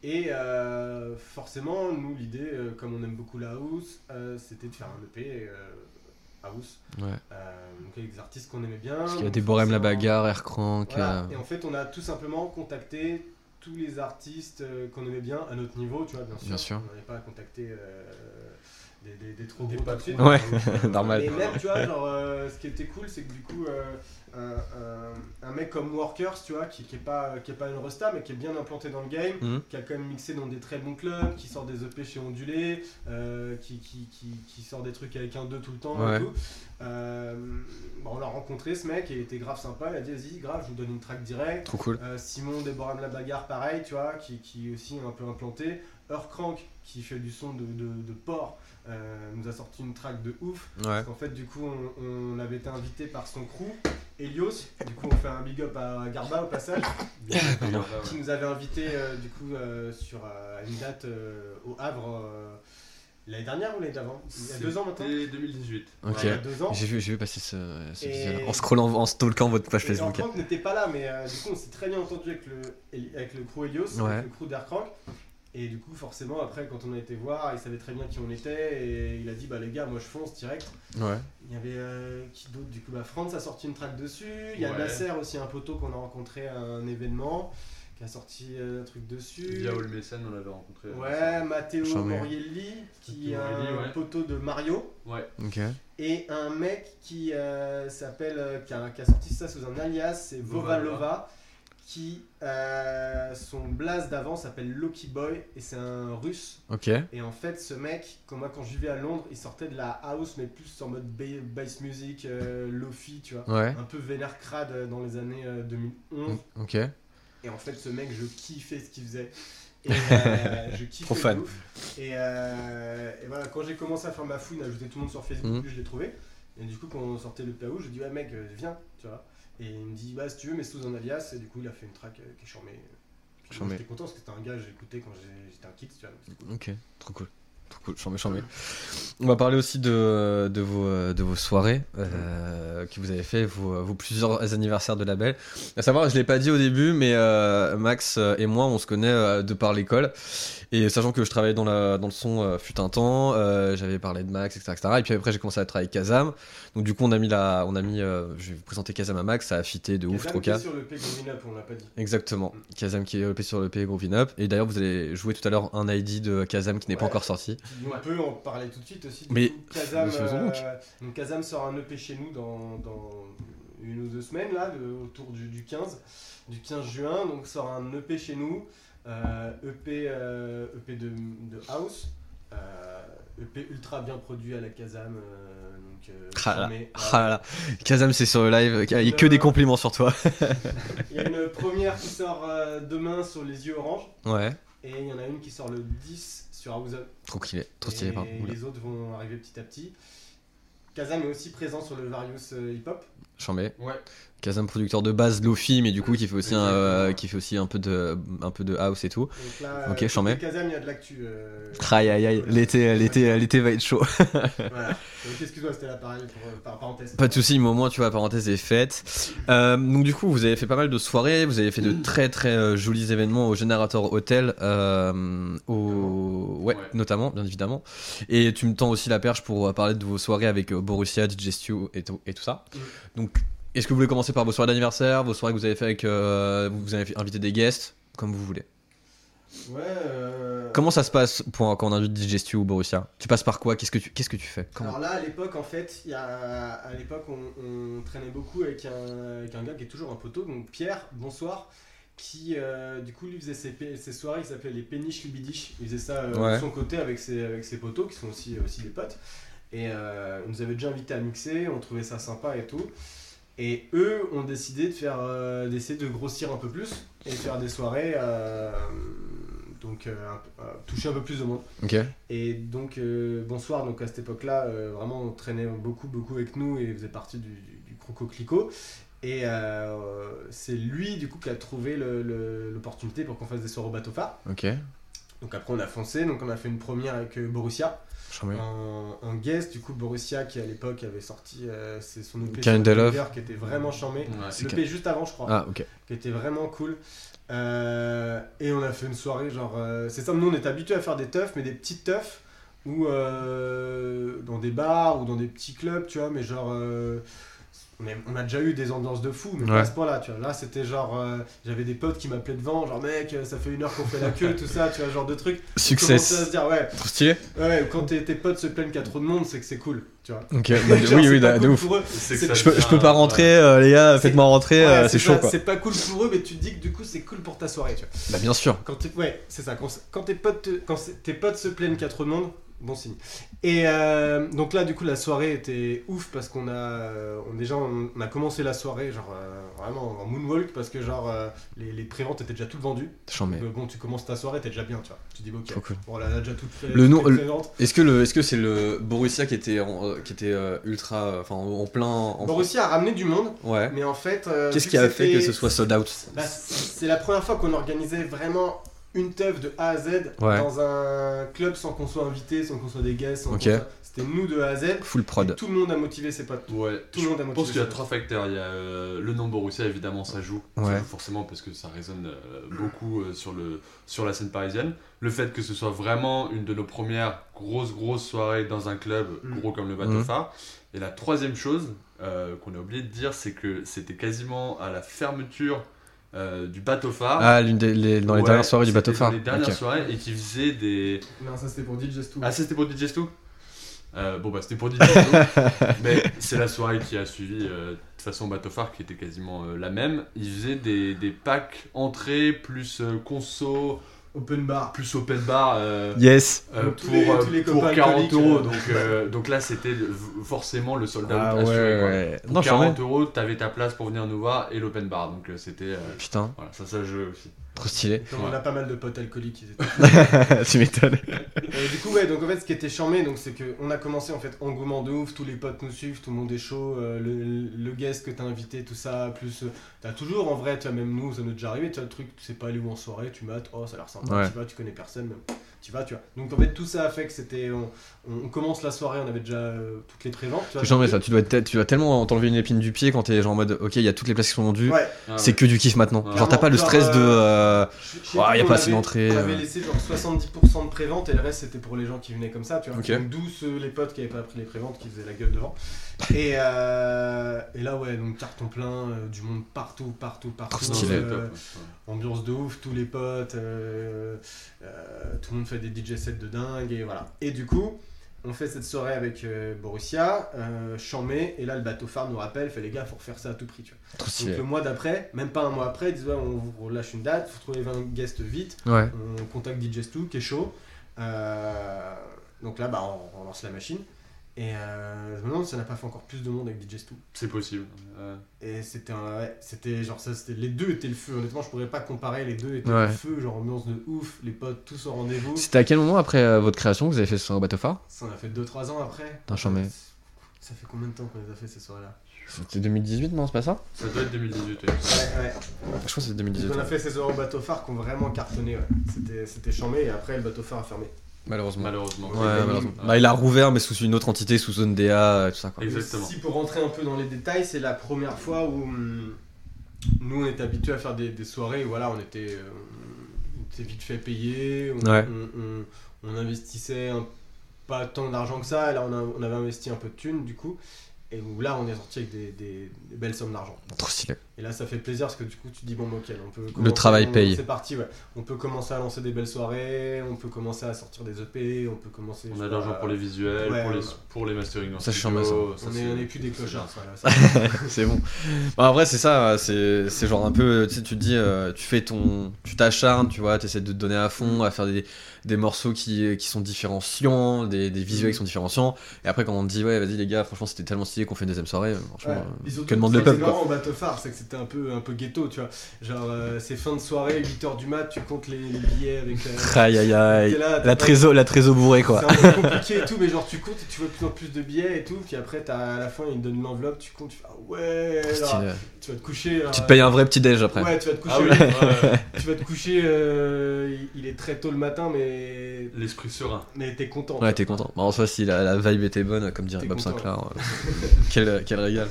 [SPEAKER 2] Et euh, forcément, nous, l'idée, euh, comme on aime beaucoup la house, euh, c'était de faire un EP house.
[SPEAKER 1] Ouais.
[SPEAKER 2] Donc avec des artistes qu'on aimait bien.
[SPEAKER 1] Parce qu'il y a des Borem la bagarre, Air Crank.
[SPEAKER 2] Voilà. Et en fait, on a tout simplement contacté tous les artistes qu'on aimait bien à notre niveau, tu vois, bien sûr.
[SPEAKER 1] Bien sûr.
[SPEAKER 2] On n'avait pas contacté des, des, des trop
[SPEAKER 3] Des
[SPEAKER 2] gros de suite.
[SPEAKER 1] Ouais, normal.
[SPEAKER 2] Et même, tu vois, genre, euh, ce qui était cool, c'est que du coup, euh, un, un- un mec comme Workers, tu vois, qui, qui est pas qui est pas une resta, mais qui est bien implanté dans le game,
[SPEAKER 1] Mhm.
[SPEAKER 2] qui a quand même mixé dans des très bons clubs, qui sort des EP chez Ondulé, euh, qui, qui, qui, qui sort des trucs avec un 2 tout le temps
[SPEAKER 1] Ouais.
[SPEAKER 2] et tout. Euh, bon, on l'a rencontré ce mec et il était grave sympa. Il a dit vas-y, grave, je vous donne une track direct.
[SPEAKER 1] Trop cool.
[SPEAKER 2] Euh, Simon Déborah la bagarre, pareil, tu vois, qui, qui est aussi un peu implanté. Earthcrank, qui fait du son de, de, de porc, euh, nous a sorti une track de ouf.
[SPEAKER 1] Ouais.
[SPEAKER 2] Parce qu'en fait, du coup, on, on avait été invité par son crew, Helios. Du coup, on fait un big up à Garba au passage, qui nous avait invité euh, du coup euh, sur euh, une date euh, au Havre euh, l'année dernière ou l'année d'avant? Il y a deux ans maintenant?
[SPEAKER 3] C'était 2018.
[SPEAKER 1] Ok.
[SPEAKER 2] Ouais, Il y a deux ans.
[SPEAKER 1] J'ai vu, j'ai vu passer ce, ce
[SPEAKER 2] Et-
[SPEAKER 1] visuel. En scrollant, en stalkant votre page
[SPEAKER 2] Et
[SPEAKER 1] Facebook.
[SPEAKER 2] Franck n'était pas là, mais euh, du coup, on s'est très bien entendu avec le, avec le crew Helios,
[SPEAKER 1] Ouais.
[SPEAKER 2] avec le crew d'Aircrank. Et du coup, forcément, après, quand on a été voir, il savait très bien qui on était. Et il a dit Bah, les gars, moi je fonce direct.
[SPEAKER 1] Ouais.
[SPEAKER 2] Il y avait euh, qui d'autre? Du coup, bah, Franz a sorti une track dessus. Il y a
[SPEAKER 3] Ouais.
[SPEAKER 2] Nasser aussi, un poteau qu'on a rencontré à un événement, qui a sorti euh, un truc dessus.
[SPEAKER 3] Via All Mécène, on l'avait rencontré.
[SPEAKER 2] Ouais, Matteo. Morielli, qui est un
[SPEAKER 3] ouais.
[SPEAKER 2] poteau de Mario.
[SPEAKER 3] Ouais.
[SPEAKER 1] Ok.
[SPEAKER 2] Et un mec qui euh, s'appelle, euh, qui, a, qui a sorti ça sous un alias, c'est
[SPEAKER 3] Vovalova.
[SPEAKER 2] Qui euh, son blaze d'avant s'appelle Loki Boy et c'est un russe.
[SPEAKER 1] Ok.
[SPEAKER 2] Et en fait, ce mec, quand moi quand je vivais à Londres, il sortait de la house, mais plus en mode ba- bass music, euh, lofi, tu vois.
[SPEAKER 1] Ouais.
[SPEAKER 2] Un peu vénère crade euh, dans les années euh, 2011.
[SPEAKER 1] Ok.
[SPEAKER 2] Et en fait, ce mec, je kiffais ce qu'il faisait. Et euh, je kiffais
[SPEAKER 1] Trop fan.
[SPEAKER 2] Et, euh, et voilà, quand j'ai commencé à faire ma fouine, à ajouter tout le monde sur Facebook, puis je l'ai trouvé. Et du coup, quand on sortait le PAO, je dis ouais mec, euh, viens, tu vois. Et il me dit bah si tu veux, mais sous un alias. Et du coup, il a fait une track euh, qui est charmée. J'étais content parce que c'était un gars que j'écoutais quand j'étais un kid, tu vois. donc cool.
[SPEAKER 1] Ok. Trop cool. Trop. On va parler aussi de, de, vos, de vos soirées euh, que vous avez fait, vos, vos plusieurs anniversaires de label. À savoir, je l'ai pas dit au début, mais euh, Max et moi, on se connaît euh, de par l'école. Et sachant que je travaillais dans, la, dans le son euh, fut un temps, euh, j'avais parlé de Max, etc., etc. Et puis après, j'ai commencé à travailler avec Kazam. Donc du coup, on a mis la, on a mis, euh, je vais vous présenter Kazam à Max, ça a fité de ouf,
[SPEAKER 2] Kazam
[SPEAKER 1] trop
[SPEAKER 2] qui est
[SPEAKER 1] cas.
[SPEAKER 2] sur le P Up, on l'a pas dit.
[SPEAKER 1] Exactement. Kazam qui est développé sur le P Groovin Up. Et d'ailleurs, vous allez jouer tout à l'heure un ID de Kazam qui n'est pas encore sorti.
[SPEAKER 2] On peut en parler tout de suite aussi. Du
[SPEAKER 1] Mais
[SPEAKER 2] coup, Kazam, euh, donc Kazam sort un EP chez nous dans, dans une ou deux semaines, là, de- autour du, du 15, du 15 juin. Donc sort un EP chez nous, euh, EP, euh, EP de, de House, EP ultra bien produit à la Kazam. euh, donc, euh,
[SPEAKER 1] Ah là,
[SPEAKER 2] charmé.
[SPEAKER 1] ah là. Kazam, c'est sur le live. Il y a que des compliments sur toi.
[SPEAKER 2] Il y a une première qui sort demain sur Les Yeux Orange,
[SPEAKER 1] Ouais.
[SPEAKER 2] et il y en a une qui sort le 10 sur House.
[SPEAKER 1] Trop stylé. Trop stylé, pardon.
[SPEAKER 2] Les autres vont arriver petit à petit. Kazam est aussi présent sur le Various euh, Hip Hop.
[SPEAKER 1] Chambé.
[SPEAKER 3] Ouais.
[SPEAKER 1] Kazam, producteur de base, Lofi, mais du coup, qui fait aussi, un, euh, qui fait aussi un, peu de, un peu de house et tout.
[SPEAKER 2] Donc là,
[SPEAKER 1] Ok,
[SPEAKER 2] euh, côté Kazam, il y a de l'actu. euh,
[SPEAKER 1] Aïe aïe aïe, l'été, l'été, l'été va être chaud.
[SPEAKER 2] Voilà. Donc excuse-moi, c'était la pareille pour, euh, par parenthèse.
[SPEAKER 1] Pas de soucis, mais au moins, tu vois, la parenthèse est faite. Euh, donc, du coup, vous avez fait pas mal de soirées, vous avez fait de très très euh, jolis événements au Générateur Hotel, euh, au... ouais,
[SPEAKER 3] Ouais.
[SPEAKER 1] notamment, bien évidemment. Et tu me tends aussi la perche pour euh, parler de vos soirées avec euh, Borussia, DJ Stu et tout, et tout ça.
[SPEAKER 2] Mm.
[SPEAKER 1] Donc, est-ce que vous voulez commencer par vos soirées d'anniversaire, vos soirées que vous avez fait avec. euh, vous avez invité des guests, comme vous voulez.
[SPEAKER 2] Ouais. euh,
[SPEAKER 1] Comment ça se passe pour, quand on invite DJ Stu ou Borussia? Tu passes par quoi? Qu'est-ce que tu, qu'est-ce que tu fais? Comment?
[SPEAKER 2] Alors là, à l'époque, en fait, il y a, à l'époque, on, on traînait beaucoup avec un, avec un gars qui est toujours un poteau, donc Pierre, bonsoir, qui euh, du coup lui faisait ses, ses soirées qui s'appelaient les péniches lubidiches. Il faisait ça euh,
[SPEAKER 1] Ouais.
[SPEAKER 2] de son côté avec ses, avec ses poteaux qui sont aussi, aussi des potes. Et euh, ils nous avaient déjà invités à mixer, on trouvait ça sympa et tout. Et eux ont décidé de faire, euh, d'essayer de grossir un peu plus et de faire des soirées, euh, donc euh, un toucher un peu plus de monde. Et donc, bonsoir, donc à cette époque-là, vraiment, on traînait beaucoup, beaucoup avec nous et faisait partie du, du, du Croco Clico. Et c'est lui, du coup, qui a trouvé l'opportunité pour qu'on fasse des soirées au bateau phare. Donc après, on a foncé, donc on a fait une première avec Borussia, En, en guest, du coup, Borussia qui à l'époque avait sorti euh, c'est son EP qui était vraiment charmé.
[SPEAKER 3] Ouais.
[SPEAKER 2] L'EP juste avant, je crois
[SPEAKER 1] Ah, ok.
[SPEAKER 2] qui était vraiment cool. Euh, et on a fait une soirée, genre. euh, c'est ça, nous on est habitués à faire des teufs, mais des petites teufs, ou euh, dans des bars, ou dans des petits clubs, tu vois, mais genre. Euh, on, a, déjà eu des ambiances de fou, mais pas à ce point-là, tu vois. Là, c'était genre. euh, J'avais des potes qui m'appelaient devant, genre, mec, ça fait une heure qu'on fait la queue, tout ça, tu vois, genre de trucs. On commençait à se
[SPEAKER 1] Success.
[SPEAKER 2] dire, ouais,
[SPEAKER 1] Trop stylé.
[SPEAKER 2] ouais, quand tes, tes potes se plaignent qu'il y a trop de monde, c'est que c'est cool, tu vois.
[SPEAKER 1] Ok,
[SPEAKER 2] Genre,
[SPEAKER 1] bah, oui,
[SPEAKER 2] c'est
[SPEAKER 1] oui,
[SPEAKER 2] pas
[SPEAKER 1] de
[SPEAKER 2] cool
[SPEAKER 1] ouf. Je peux, je
[SPEAKER 3] devient-
[SPEAKER 1] peux pas rentrer, euh, les gars, faites-moi rentrer,
[SPEAKER 2] Ouais,
[SPEAKER 1] euh, c'est chaud
[SPEAKER 2] ça,
[SPEAKER 1] quoi.
[SPEAKER 2] C'est pas cool pour eux, mais tu te dis que du coup, c'est cool pour ta soirée, tu vois.
[SPEAKER 1] Bah, bien sûr.
[SPEAKER 2] Quand t'es- ouais, c'est ça. Quand, quand tes potes, te- quand tes potes se plaignent qu'il y a trop de monde, bon signe. Et euh, donc là, du coup, la soirée était ouf parce qu'on a, on, déjà, on, on a commencé la soirée genre euh, vraiment en moonwalk parce que genre euh, les, les préventes étaient déjà toutes vendues. Donc, bon, tu commences ta soirée, t'es déjà bien, tu vois. Tu dis ok.
[SPEAKER 1] Cool.
[SPEAKER 2] Bon, là, on a déjà toutes.
[SPEAKER 1] Le nom-
[SPEAKER 2] les
[SPEAKER 1] le-
[SPEAKER 2] préventes.
[SPEAKER 1] Est-ce que le, est-ce que c'est le Borussia qui était, en- qui était ultra, enfin en, plein. En...
[SPEAKER 2] Borussia a ramené du monde,
[SPEAKER 1] Ouais.
[SPEAKER 2] mais en fait.
[SPEAKER 1] Qu'est-ce qui a fait que ce soit sold out?
[SPEAKER 2] Bah, c'est la première fois qu'on organisait vraiment une teuf de A à Z
[SPEAKER 1] Ouais.
[SPEAKER 2] dans un club sans qu'on soit invité, sans qu'on soit des guests. sans
[SPEAKER 1] Ok.
[SPEAKER 2] qu'on soit- C'était nous de A à Z.
[SPEAKER 1] Full
[SPEAKER 2] Et
[SPEAKER 1] prod.
[SPEAKER 2] tout le monde a motivé ses potes.
[SPEAKER 3] Ouais,
[SPEAKER 2] Tout le monde a
[SPEAKER 3] je
[SPEAKER 2] motivé
[SPEAKER 3] pense qu'il y a trois facteurs. Il y a euh, le nom Borussia, évidemment, ça joue. Ça
[SPEAKER 1] Ouais.
[SPEAKER 3] joue forcément parce que ça résonne euh, beaucoup euh, sur, le, sur la scène parisienne. Le fait que ce soit vraiment une de nos premières grosses, grosses soirées dans un club
[SPEAKER 2] Mm.
[SPEAKER 3] gros comme le bateau
[SPEAKER 1] Mhm.
[SPEAKER 3] phare. Et la troisième chose euh, qu'on a oublié de dire, c'est que c'était quasiment à la fermeture euh, du bateau phare.
[SPEAKER 1] Ah, l'une des, les- dans les
[SPEAKER 3] Ouais,
[SPEAKER 1] dernières soirées du bateau
[SPEAKER 3] dans
[SPEAKER 1] phare.
[SPEAKER 3] les dernières soirées et qui faisait des.
[SPEAKER 2] Non, ça c'était pour DJ Stu.
[SPEAKER 3] Ah, ça, c'était pour DJ Stu? Euh, Bon, bah, c'était pour DJ Stu. mais c'est la soirée qui a suivi, euh, de toute façon, Bateau Phare qui était quasiment euh, la même. Ils faisaient des, des packs entrée plus euh, conso,
[SPEAKER 2] Open bar.
[SPEAKER 3] plus open bar. euh,
[SPEAKER 1] Yes.
[SPEAKER 3] euh, pour,
[SPEAKER 2] les-
[SPEAKER 3] euh,
[SPEAKER 2] tous les
[SPEAKER 3] pour
[SPEAKER 2] copains
[SPEAKER 3] 40
[SPEAKER 2] alcooliques,
[SPEAKER 3] euros.
[SPEAKER 2] euh.
[SPEAKER 3] Donc, euh, donc là, c'était forcément le soldat
[SPEAKER 1] Ah ouais, ouais.
[SPEAKER 3] Pour
[SPEAKER 1] Non, j'en
[SPEAKER 3] 40 euros, t'avais ta place pour venir nous voir et l'open bar. Donc euh, c'était. euh,
[SPEAKER 1] Putain,
[SPEAKER 3] voilà, ça, ça jouait aussi.
[SPEAKER 1] Trop stylé.
[SPEAKER 2] Comme on a pas mal de potes alcooliques. Étaient...
[SPEAKER 1] tu m'étonnes.
[SPEAKER 2] Et du coup, ouais, donc en fait, ce qui était charmé, donc c'est qu'on a commencé en fait engouement de ouf, tous les potes nous suivent, tout le monde est chaud, euh, le, le guest que t'as invité, tout ça, plus euh, t'as toujours en vrai, tu vois, même nous, ça nous est déjà arrivé, tu vois, le truc, tu sais pas aller où en soirée, tu mates, oh ça a l'air sympa,
[SPEAKER 1] Ouais.
[SPEAKER 2] tu vas, tu connais personne, mais tu vas, tu vois. Donc en fait, tout ça a fait que c'était, on, on- commence la soirée, on avait déjà euh, toutes les préventes, tu vois.
[SPEAKER 1] J'en mets ça. Tu dois, être, tu dois tellement t'enlever une épine du pied quand t'es genre en mode ok, il y a toutes les places qui sont vendues.
[SPEAKER 2] Ouais,
[SPEAKER 3] Ah,
[SPEAKER 1] C'est
[SPEAKER 3] ouais.
[SPEAKER 1] que du kiff maintenant.
[SPEAKER 3] Ouais.
[SPEAKER 1] Genre t'as pas le
[SPEAKER 2] Genre,
[SPEAKER 1] stress de.
[SPEAKER 2] euh,
[SPEAKER 1] euh,
[SPEAKER 2] je sais
[SPEAKER 1] Ouais,
[SPEAKER 2] plus,
[SPEAKER 1] y a pas assez
[SPEAKER 2] avait-
[SPEAKER 1] d'entrée,
[SPEAKER 2] On avait
[SPEAKER 1] euh.
[SPEAKER 2] laissé genre 70% de prévente et le reste c'était pour les gens qui venaient comme ça, tu vois.
[SPEAKER 1] Ok.
[SPEAKER 2] Donc d'où ceux- les potes qui avaient pas pris les préventes qui faisaient la gueule devant. Et, euh, et là, ouais, donc carton plein, euh, du monde partout, partout, partout. Euh, ambiance de ouf, tous les potes, tout le monde fait des DJ sets de dingue et voilà. Et du coup, on fait cette soirée avec Borussia, Chambé, et là le bateau phare nous rappelle, fait les gars, faut refaire ça à tout prix, tu vois.
[SPEAKER 1] Trop
[SPEAKER 2] Donc le mois d'après, même pas un mois après, ils disent ouais, on vous relâche une date, faut trouver 20 guests vite.
[SPEAKER 1] Ouais.
[SPEAKER 2] On contacte DJ Stu qui est chaud. Donc là, bah, on, on lance la machine. Et euh, je me demande si ça n'a pas fait encore plus de monde avec DJ Stu.
[SPEAKER 3] C'est possible. Euh,
[SPEAKER 2] Et c'était un- ouais, c'était genre ça, c'était les deux étaient le feu. Honnêtement, je pourrais pas comparer. Les deux étaient
[SPEAKER 1] Ouais.
[SPEAKER 2] le feu, genre ambiance de ouf, les potes tous au rendez-vous.
[SPEAKER 1] C'était à quel moment après euh, votre création que vous avez fait ce bateau phare?
[SPEAKER 2] Ça on a fait 2-3 ans après.
[SPEAKER 1] Putain, j'en.
[SPEAKER 2] Ça fait combien de temps qu'on les a fait ces soirées-là?
[SPEAKER 1] C'était 2018, non C'est pas ça?
[SPEAKER 3] Ça doit être 2018. ouais.
[SPEAKER 2] Ouais, ouais.
[SPEAKER 1] Je crois que c'est 2018.
[SPEAKER 2] On a fait ces soirées au bateau phare qui ont vraiment cartonné. Ouais. C'était, c'était chambé et après le bateau phare a fermé.
[SPEAKER 1] Malheureusement.
[SPEAKER 3] Malheureusement.
[SPEAKER 1] Ouais, malheureusement. Bah, il a rouvert, mais sous une autre entité, sous zone DA, et tout ça quoi.
[SPEAKER 3] Exactement.
[SPEAKER 2] Si pour rentrer un peu dans les détails, c'est la première fois où hum, nous on était habitués à faire des, des soirées où voilà, on était, euh, on était vite fait payer, on,
[SPEAKER 1] Ouais.
[SPEAKER 2] on- on- on investissait un- pas tant d'argent que ça, et là on, a- on avait investi un peu de thunes du coup, et où là on est sorti avec des, des- des belles sommes d'argent.
[SPEAKER 1] Trop stylé.
[SPEAKER 2] Et là ça fait plaisir parce que du coup tu te dis bon ok, on peut
[SPEAKER 1] Le
[SPEAKER 2] commencer-
[SPEAKER 1] travail
[SPEAKER 2] on-
[SPEAKER 1] paye.
[SPEAKER 2] C'est parti, ouais. On peut commencer à lancer des belles soirées, on peut commencer à sortir des EP, on peut commencer.
[SPEAKER 3] On a de l'argent pour les visuels,
[SPEAKER 2] ouais,
[SPEAKER 3] pour, les,
[SPEAKER 2] ouais.
[SPEAKER 3] pour les mastering en
[SPEAKER 1] Ça, je suis
[SPEAKER 3] studio,
[SPEAKER 1] charmé,
[SPEAKER 2] On
[SPEAKER 3] c'est-
[SPEAKER 2] est, on est plus des clochards.
[SPEAKER 1] c'est bon. Bah, en vrai, c'est ça. C'est c'est genre un peu. Tu sais, tu te dis, euh, tu fais ton. Tu t'acharnes, tu vois, tu essaies de te donner à fond, à faire des, des morceaux qui, qui sont différenciants, des, des visuels qui sont différenciants. Et après, quand on te dit, ouais, vas-y les gars, franchement, c'était tellement stylé qu'on fait une deuxième soirée, euh, franchement,
[SPEAKER 2] Ouais.
[SPEAKER 1] euh, que demande le peuple,
[SPEAKER 2] c'est que c'était un peu, un peu ghetto, tu vois. Genre, euh, c'est fin de soirée, 8h du mat, tu comptes les, les billets avec. euh,
[SPEAKER 1] Aïe aïe aïe.
[SPEAKER 2] là,
[SPEAKER 1] La trésor, la trésor bourrée, quoi.
[SPEAKER 2] C'est un peu compliqué et tout, mais genre tu comptes et tu vois de plus en plus de billets et tout, puis après t'as, à la fin ils te donnent l'enveloppe, tu comptes, tu fais ah ouais, tu vas te coucher.
[SPEAKER 1] Tu te payes un vrai petit déj après.
[SPEAKER 2] Ouais, tu vas te coucher.
[SPEAKER 3] Ah oui, ouais,
[SPEAKER 2] Tu vas te coucher, euh, il- est très tôt le matin, mais
[SPEAKER 3] l'esprit serein.
[SPEAKER 2] mais t'es content.
[SPEAKER 1] Ouais, t'es content. Bah, en soi, si la, la vibe était bonne, comme dirait
[SPEAKER 2] T'es
[SPEAKER 1] Bob. Sinclair, euh, quel, quel régal.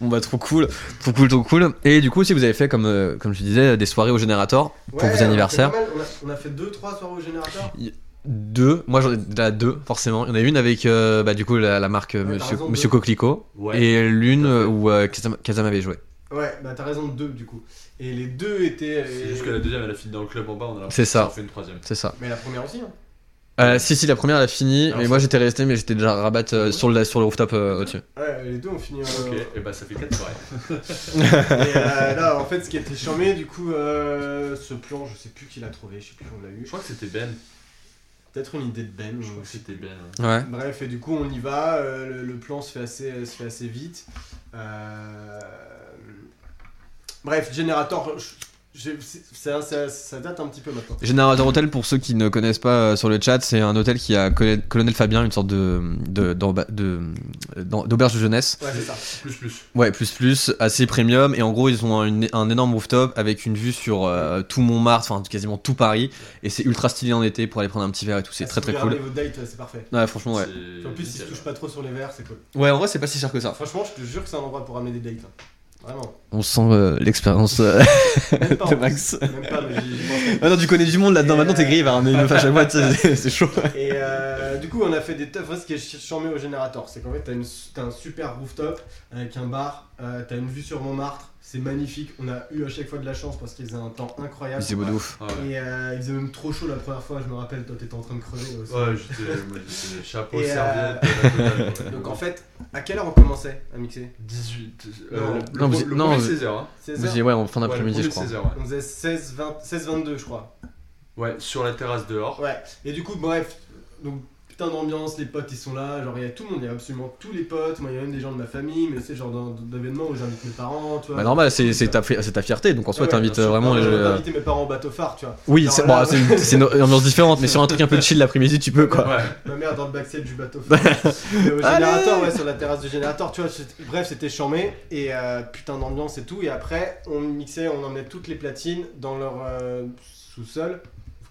[SPEAKER 1] Bon, bah, trop cool, trop cool, trop cool. Et du coup, si vous avez fait, comme, euh, comme je disais, des soirées au générateur pour
[SPEAKER 2] Ouais,
[SPEAKER 1] vos
[SPEAKER 2] on a
[SPEAKER 1] anniversaires.
[SPEAKER 2] fait pas mal, On a, on a fait 2-3 soirées au générateur.
[SPEAKER 1] Deux, moi j'en ai déjà deux, forcément. Il y en a une avec euh, bah, du coup la, la marque euh,
[SPEAKER 2] Ouais, t'as
[SPEAKER 1] Monsieur,
[SPEAKER 2] raison,
[SPEAKER 1] Monsieur
[SPEAKER 2] deux.
[SPEAKER 1] Coquelicot.
[SPEAKER 3] Ouais.
[SPEAKER 1] Et l'une euh, où euh, Kazam, Kazam avait joué.
[SPEAKER 2] Ouais, bah t'as raison, 2 du coup. Et les deux étaient.
[SPEAKER 3] C'est juste que la deuxième elle a fini dans le club en bas, on a
[SPEAKER 1] C'est ça.
[SPEAKER 3] on fait une troisième.
[SPEAKER 1] C'est ça.
[SPEAKER 2] Mais la première aussi, hein.
[SPEAKER 1] Euh, si, si, la première elle a fini,
[SPEAKER 3] Alors,
[SPEAKER 1] mais moi j'étais resté, mais j'étais déjà rabat euh, sur, le, sur le rooftop euh, au-dessus.
[SPEAKER 2] Ouais, les deux ont fini. euh,
[SPEAKER 3] Ok, et bah ça fait 4 soirées.
[SPEAKER 2] Et euh, là, en fait, ce qui était charmé, du coup, euh, ce plan, je sais plus qui l'a trouvé, je sais plus où on l'a eu.
[SPEAKER 3] Je crois que c'était Ben.
[SPEAKER 2] Peut-être une idée de Ben.
[SPEAKER 3] Je crois que c'était Ben. ouais.
[SPEAKER 1] Ouais.
[SPEAKER 2] Bref, et du coup, on y va. euh, le, le plan se fait assez, se fait assez vite. Euh, Bref, c'est- ça, ça- ça date un petit peu maintenant.
[SPEAKER 1] Générateur Hôtel, pour ceux qui ne connaissent pas euh, sur le chat, c'est un hôtel qui a Colonel Fabien, une sorte de d'auberge de jeunesse.
[SPEAKER 2] Ouais, c'est ça.
[SPEAKER 3] Plus, plus.
[SPEAKER 1] Ouais, plus plus, assez premium. Et en gros, ils ont un, un énorme rooftop avec une vue sur euh, tout Montmartre, enfin quasiment tout Paris. Et c'est ultra stylé en été pour aller prendre un petit verre et tout. C'est
[SPEAKER 2] Ah,
[SPEAKER 1] très
[SPEAKER 2] si
[SPEAKER 1] très cool.
[SPEAKER 2] vos dates, c'est parfait.
[SPEAKER 1] Ouais, franchement, ouais.
[SPEAKER 2] En plus, ils se touchent pas trop sur les verres, c'est cool.
[SPEAKER 1] Ouais, en vrai, c'est pas si cher que ça.
[SPEAKER 2] Franchement, je te jure que c'est un endroit pour ramener des dates. hein. Vraiment.
[SPEAKER 1] On sent euh, l'expérience euh, de Max.
[SPEAKER 2] Même pas, mais pense.
[SPEAKER 1] Ah non, tu connais du monde là-dedans. Maintenant, t'es grillé vers ramener une meuf à chaque fois, c'est- chaud.
[SPEAKER 2] Et euh, du coup, on a fait des teufs. Ce qui est charmé au générateur, c'est qu'en fait, t'as, une, t'as un super rooftop avec un bar, euh, t'as une vue sur Montmartre, c'est magnifique. On a eu à chaque fois de la chance parce qu'il faisait un temps incroyable.
[SPEAKER 1] C'est beau de ouf.
[SPEAKER 3] Ah ouais.
[SPEAKER 2] Et euh, il faisait même trop chaud la première fois, je me rappelle, toi t'étais en train de crever aussi.
[SPEAKER 3] Ouais, j'étais chapeau,
[SPEAKER 2] Et, euh,
[SPEAKER 3] serviette. ouais.
[SPEAKER 2] Donc en fait, à quelle heure on commençait à mixer?
[SPEAKER 3] 18.
[SPEAKER 2] Non,
[SPEAKER 3] euh,
[SPEAKER 1] non,
[SPEAKER 3] le,
[SPEAKER 1] vous-
[SPEAKER 3] le
[SPEAKER 1] non,
[SPEAKER 3] premier,
[SPEAKER 1] vous-
[SPEAKER 3] 16h. Hein.
[SPEAKER 2] 16
[SPEAKER 1] Vous
[SPEAKER 2] heures
[SPEAKER 1] disiez, ouais, en fin d'après-midi, je crois.
[SPEAKER 3] premier, 16h, ouais.
[SPEAKER 2] On faisait 16, 20, 16, 22 je crois.
[SPEAKER 3] Ouais, sur la terrasse dehors.
[SPEAKER 2] Ouais, et du coup, bref, donc putain d'ambiance, les potes ils sont là, genre il y a tout le monde, il y a absolument tous les potes, moi il y a même des gens de ma famille, mais c'est genre d'événements où j'invite mes parents, tu vois.
[SPEAKER 1] Bah, normal, c'est ta, fierté. Donc en soi,
[SPEAKER 2] ouais,
[SPEAKER 1] t'invites vraiment.
[SPEAKER 2] J'ai
[SPEAKER 1] euh,
[SPEAKER 2] invité mes parents au bateau phare, tu vois.
[SPEAKER 1] Oui, c'est bon, une, ambiance différente, mais sur un truc un peu chill l'après-midi, tu peux quoi.
[SPEAKER 3] Ouais.
[SPEAKER 2] Ma mère dans le backstage du bateau phare. Mais au générateur, ouais, sur la terrasse du générateur, tu vois, bref, c'était charmé, et euh, putain d'ambiance et tout, et après, on mixait, on emmenait toutes les platines dans leur euh, sous-sol,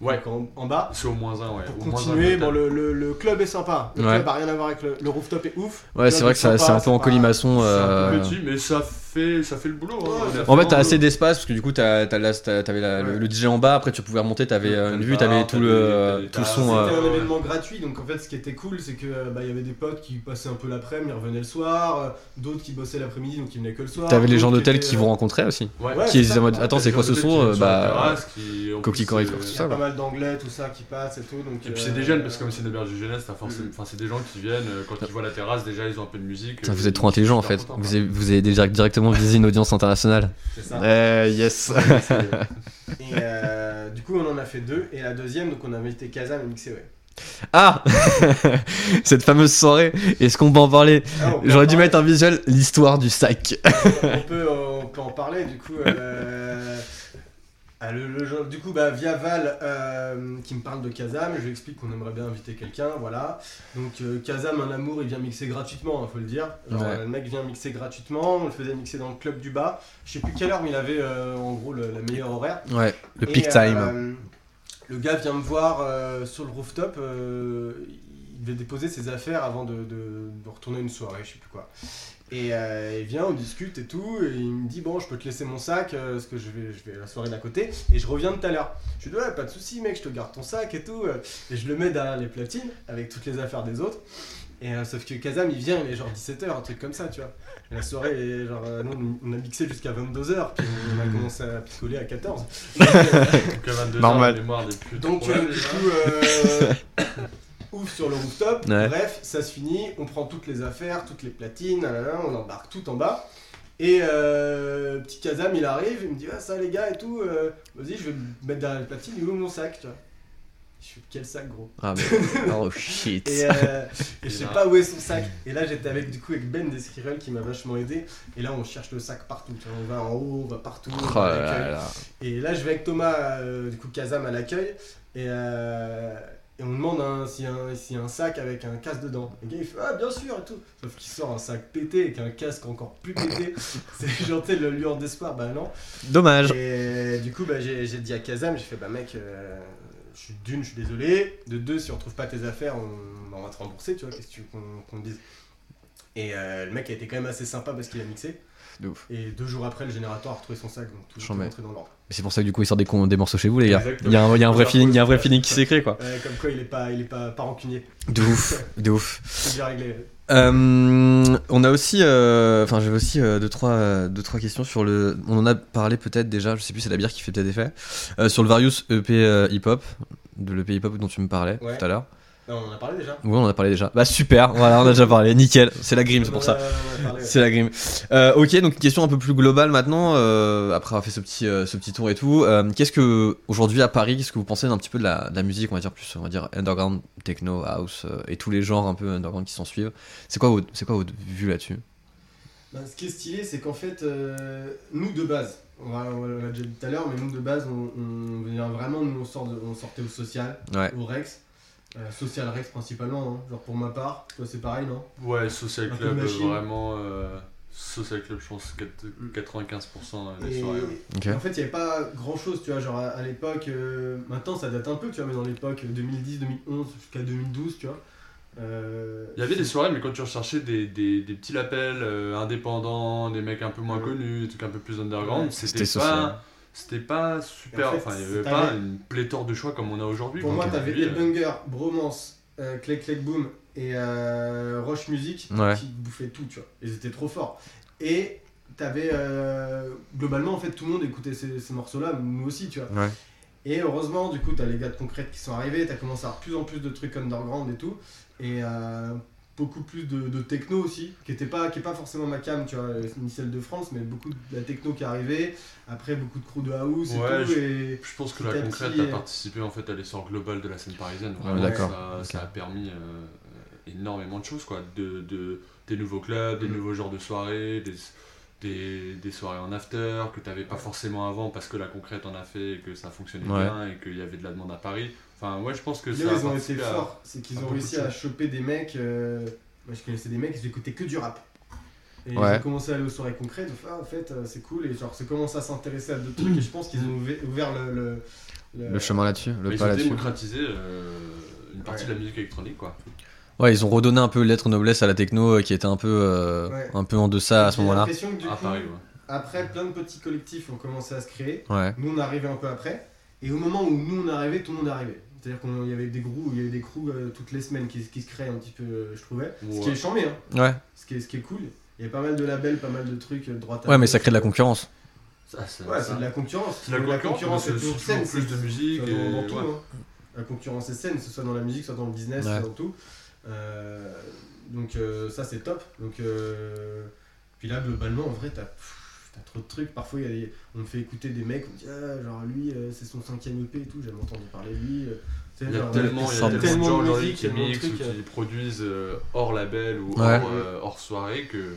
[SPEAKER 3] Ouais.
[SPEAKER 2] en, en bas.
[SPEAKER 3] C'est au moins un, ouais.
[SPEAKER 2] Pour
[SPEAKER 3] au moins un
[SPEAKER 2] continuer, bon, le, le, le club est sympa. Le
[SPEAKER 1] Ouais.
[SPEAKER 2] club a rien à voir avec le, le rooftop est ouf.
[SPEAKER 1] Ouais, c'est vrai que c'est un peu en colimaçon.
[SPEAKER 3] C'est un
[SPEAKER 1] euh,
[SPEAKER 3] peu petit, mais ça fait, ça fait le boulot. hein,
[SPEAKER 2] Ouais, fait
[SPEAKER 1] En fait, t'as assez d'espace parce que du coup, t'avais
[SPEAKER 2] Ouais.
[SPEAKER 1] le DJ en bas. Après, tu pouvais remonter, t'avais euh, une vue, t'avais tout
[SPEAKER 3] des-
[SPEAKER 1] le
[SPEAKER 3] des
[SPEAKER 1] tout le son.
[SPEAKER 2] C'était
[SPEAKER 1] euh,
[SPEAKER 2] un événement gratuit, donc en fait, ce qui était cool, c'est que bah, il y avait des potes qui passaient un peu l'après-midi, ils revenaient le soir, euh, d'autres qui bossaient l'après-midi, donc ils venaient que le soir.
[SPEAKER 1] T'avais les gens d'hôtel qui
[SPEAKER 2] euh,
[SPEAKER 1] vous rencontraient aussi.
[SPEAKER 3] Ouais.
[SPEAKER 2] Ouais,
[SPEAKER 1] Qui disaient attends, c'est quoi ce son Euh, Bah, Coquille Corée, tout
[SPEAKER 2] Il y
[SPEAKER 1] ça.
[SPEAKER 2] a pas mal d'anglais, tout ça qui passe et tout. Donc,
[SPEAKER 3] Et puis
[SPEAKER 2] euh,
[SPEAKER 3] c'est des jeunes, parce que comme c'est une auberge de jeunesse.
[SPEAKER 2] Mm.
[SPEAKER 3] enfin, c'est des gens qui viennent, euh, quand ils voient la terrasse, déjà ils ont un peu de musique. Euh,
[SPEAKER 1] vous êtes trop intelligent en fait. vous avez déjà directement visé une audience internationale.
[SPEAKER 2] C'est ça.
[SPEAKER 1] Eh, yes.
[SPEAKER 2] Et euh, du coup, on en a fait deux. Et la deuxième, donc on a invité Kazam et Mixé, ouais.
[SPEAKER 1] Ah Cette fameuse soirée, est-ce qu'on peut en parler
[SPEAKER 2] Ah, en
[SPEAKER 1] J'aurais dû
[SPEAKER 2] parler.
[SPEAKER 1] mettre un visuel, l'histoire du sac.
[SPEAKER 2] on, peut, on peut en parler du coup. euh, ah, le, le du coup, bah, via Val euh, qui me parle de Kazam, je lui explique qu'on aimerait bien inviter quelqu'un, voilà. Donc euh, Kazam, un amour, il vient mixer gratuitement, il faut le dire. Genre,
[SPEAKER 1] Ouais.
[SPEAKER 2] euh, Le mec vient mixer gratuitement, on le faisait mixer dans le club du bas. Je sais plus quelle heure, mais il avait euh, en gros le, la meilleure horaire.
[SPEAKER 1] Ouais, le
[SPEAKER 2] Et,
[SPEAKER 1] peak time.
[SPEAKER 2] le gars vient me voir sur le rooftop. il devait déposer ses affaires avant de, de- de retourner une soirée, je sais plus quoi. Et euh, il vient, on discute et tout. Et il me dit Bon, je peux te laisser mon sac euh, parce que je vais, je vais à la soirée d'à côté. Et je reviens tout à l'heure. Je lui dis Ouais, pas de souci, mec, je te garde ton sac et tout. euh. Et je le mets derrière les platines avec toutes les affaires des autres. Et euh, sauf que Kazam il vient, il est genre 17h, un truc comme ça, tu vois. Et la soirée, est genre, euh, nous, on a mixé jusqu'à 22h, puis on a commencé à picoler à 14.
[SPEAKER 3] Donc à 22
[SPEAKER 1] Normal.
[SPEAKER 3] mémoire des plus
[SPEAKER 2] Donc, euh, du coup, euh, ouf sur le rooftop.
[SPEAKER 1] Ouais.
[SPEAKER 2] Bref, ça se finit. On prend toutes les affaires, toutes les platines, nanana, on embarque tout en bas. Et euh, petit Kazam, il arrive, il me dit Ah, ça les gars et tout, euh, vas-y, je vais me mettre derrière les platines, il où mon sac tu vois Je fais Quel sac, gros?
[SPEAKER 1] Ah, mais... Oh shit.
[SPEAKER 2] et, euh, et je sais
[SPEAKER 3] là.
[SPEAKER 2] pas où est son sac. Et là, j'étais avec du coup avec Ben Desquirel qui m'a vachement aidé. Et là, on cherche le sac partout. tu vois, on va en haut, on va partout. on
[SPEAKER 1] Oh
[SPEAKER 2] va à
[SPEAKER 1] là
[SPEAKER 2] l'accueil.
[SPEAKER 1] là.
[SPEAKER 2] Et là, je vais avec Thomas, euh, du coup, Kazam à l'accueil. Et, euh, et on demande un- s'il y, a un- a un sac avec un casque dedans. Le gars, il fait Ah, bien sûr et tout. Sauf qu'il sort un sac pété avec un casque encore plus pété. C'est genre, tu le lueur d'espoir. Bah non.
[SPEAKER 1] Dommage.
[SPEAKER 2] Et du coup, bah, j'ai j'ai dit à Kazam J'ai fait Bah, mec, euh, je suis d'une, je suis désolé. De deux, si on retrouve pas tes affaires, on, on va te rembourser, tu vois. Qu'est-ce que tu qu'on qu'on dise? Et euh, le mec a été quand même assez sympa parce qu'il a mixé.
[SPEAKER 1] De ouf.
[SPEAKER 2] Et deux jours après, le générateur a retrouvé son sac, donc tout,
[SPEAKER 1] Chambé.
[SPEAKER 2] rentré dans l'ordre.
[SPEAKER 1] C'est pour ça que du coup il sort des, des morceaux chez vous les gars. Il y, a un, il y a un vrai feeling, il y a un vrai feeling qui s'est créé quoi.
[SPEAKER 2] Comme quoi il est pas, il est pas, pas rancunier.
[SPEAKER 1] De ouf, de ouf.
[SPEAKER 2] C'est bien réglé.
[SPEAKER 1] Euh, on a aussi, euh, enfin j'avais aussi euh, deux, trois, deux trois questions sur le. On en a parlé peut-être déjà, je sais plus, c'est la bière qui fait peut-être effet. Sur le Various EP hip hop, de l'EP hip hop dont tu me parlais
[SPEAKER 2] Ouais.
[SPEAKER 1] tout à l'heure.
[SPEAKER 2] Non, on en a parlé déjà.
[SPEAKER 1] Oui, on en a parlé déjà. Bah super, voilà, on a déjà parlé, nickel. C'est la grime, c'est pour ça. C'est la grime. Euh, ok, donc une question un peu plus globale maintenant, euh, après avoir fait ce petit, euh, ce petit tour et tout. Euh, qu'est-ce que, aujourd'hui à Paris, qu'est-ce que vous pensez d'un petit peu de la, de la musique, on va dire plus, on va dire underground, techno, house euh, et tous les genres un peu underground qui s'en suivent? C'est quoi, votre- c'est quoi votre vue là-dessus?
[SPEAKER 2] Bah, ce qui est stylé, c'est qu'en fait, euh, nous de base, on l'a déjà dit tout à l'heure, mais nous de base, on, on vient vraiment, nous on, sort de- on sortait au social,
[SPEAKER 1] Ouais.
[SPEAKER 2] au Rex, Euh, social Rex principalement, hein. genre pour ma part, toi c'est pareil, non?
[SPEAKER 3] Ouais, Social
[SPEAKER 2] Un
[SPEAKER 3] Club,
[SPEAKER 2] machine.
[SPEAKER 3] vraiment. euh, Social Club, je pense, quatre- 95% des
[SPEAKER 2] Et
[SPEAKER 3] soirées. ouais.
[SPEAKER 2] En fait, il n'y avait pas grand chose, tu vois, genre à, à l'époque, euh, maintenant ça date un peu, tu vois, mais dans l'époque 2010, 2011 jusqu'à 2012, tu vois. euh,
[SPEAKER 3] Il y avait des soirées, mais quand tu recherchais des, des, des petits labels euh, indépendants, des mecs un peu moins
[SPEAKER 2] Ouais.
[SPEAKER 3] connus, des trucs un peu plus underground,
[SPEAKER 2] Ouais,
[SPEAKER 3] c'était
[SPEAKER 1] social.
[SPEAKER 3] C'était pas super.
[SPEAKER 2] Et en fait,
[SPEAKER 3] enfin, il y avait pas une pléthore de choix comme on a aujourd'hui.
[SPEAKER 2] Pour moi, t'avais
[SPEAKER 3] euh,
[SPEAKER 2] Headbanger, Bromance, euh, Click Boom et euh, Roche Music
[SPEAKER 1] Ouais.
[SPEAKER 2] qui bouffaient tout, tu vois. Ils étaient trop forts. Et t'avais euh, globalement, en fait, tout le monde écoutait ces, ces morceaux-là, nous aussi, tu vois.
[SPEAKER 1] Ouais.
[SPEAKER 2] Et heureusement, du coup, t'as les gars de Concrète qui sont arrivés, t'as commencé à avoir de plus en plus de trucs underground et tout. Et euh, beaucoup plus de, de techno aussi, qui était pas, qui est pas forcément ma cam, tu vois, initiale de France, mais beaucoup de la techno qui est arrivée. Après, beaucoup de crew de house et
[SPEAKER 3] Ouais,
[SPEAKER 2] tout. Et...
[SPEAKER 3] Je pense que la concrète a
[SPEAKER 2] euh,
[SPEAKER 3] participé en fait à l'essor global de la scène parisienne.
[SPEAKER 1] Ouais,
[SPEAKER 3] Vraiment. Ça, a permis euh, énormément de choses, quoi. De, de- des nouveaux clubs, des
[SPEAKER 2] Mm.
[SPEAKER 3] nouveaux genres de soirées, des, des, des soirées en after que tu n'avais pas forcément avant parce que la concrète en a fait et que ça fonctionnait
[SPEAKER 1] Ouais.
[SPEAKER 3] bien et qu'il y avait de la demande à Paris. Enfin, ouais, je pense que
[SPEAKER 2] Là,
[SPEAKER 3] ça
[SPEAKER 2] ils ont été forts, c'est qu'ils ont réussi à choper des mecs. euh, Moi, je connaissais des mecs, ils écoutaient que du rap. Et
[SPEAKER 1] Ouais.
[SPEAKER 2] ils ont commencé à aller aux soirées concrètes, ils ont fait, ah, en fait, euh, c'est cool, et genre, c'est commencé à s'intéresser à d'autres trucs, et je pense qu'ils ont ouvert le. Le, le-
[SPEAKER 1] Le chemin là-dessus, le
[SPEAKER 3] Mais ils
[SPEAKER 1] pas
[SPEAKER 3] ont
[SPEAKER 1] là-dessus.
[SPEAKER 3] démocratisé euh, une partie
[SPEAKER 2] Ouais.
[SPEAKER 3] de la musique électronique, quoi.
[SPEAKER 1] Ouais, ils ont redonné un peu lettre noblesse à la techno euh, qui était un peu, euh,
[SPEAKER 2] Ouais.
[SPEAKER 1] un peu en deçà à ce
[SPEAKER 2] J'ai
[SPEAKER 1] moment-là.
[SPEAKER 2] l'impression que du
[SPEAKER 3] À
[SPEAKER 2] coup,
[SPEAKER 3] Paris, ouais.
[SPEAKER 2] après, plein de petits collectifs ont commencé à se créer.
[SPEAKER 1] Ouais.
[SPEAKER 2] Nous, on est arrivé un peu après. Et au moment où nous, on est arrivé, tout le monde est arrivé. C'est-à-dire qu'il y avait des groupes, il y avait des crews euh, toutes les semaines qui, qui se créaient un petit peu, je trouvais. Ce qui est chambé, hein.
[SPEAKER 1] Ouais.
[SPEAKER 2] Ce qui est, ce qui est cool. Il y a pas mal de labels, pas mal de trucs, droite à
[SPEAKER 1] Ouais, mais ça crée de la concurrence.
[SPEAKER 3] Ça, ça-
[SPEAKER 2] Ouais,
[SPEAKER 3] ça-
[SPEAKER 2] c'est de la concurrence.
[SPEAKER 3] C'est de la concurrence, c'est
[SPEAKER 2] toujours
[SPEAKER 3] plus
[SPEAKER 2] c'est-
[SPEAKER 3] de musique
[SPEAKER 2] dans, tout.
[SPEAKER 3] ouais.
[SPEAKER 2] hein. La concurrence est saine, que ce soit dans la musique, soit dans le business,
[SPEAKER 1] Ouais.
[SPEAKER 2] soit dans tout. Euh, donc euh, ça c'est top. Donc euh, puis là globalement en vrai t'as trop de trucs. Parfois il y a des- on me fait écouter des mecs, on me dit ah, genre lui euh, c'est son cinquième EP et tout, j'ai jamais entendu parler de lui. euh.
[SPEAKER 3] Il y a
[SPEAKER 2] genre,
[SPEAKER 3] tellement, il y a
[SPEAKER 1] sortes
[SPEAKER 3] tellement de gens qui mixent ou
[SPEAKER 2] euh.
[SPEAKER 3] qui produisent euh, hors label ou
[SPEAKER 1] Ouais.
[SPEAKER 3] hors, euh, hors soirée que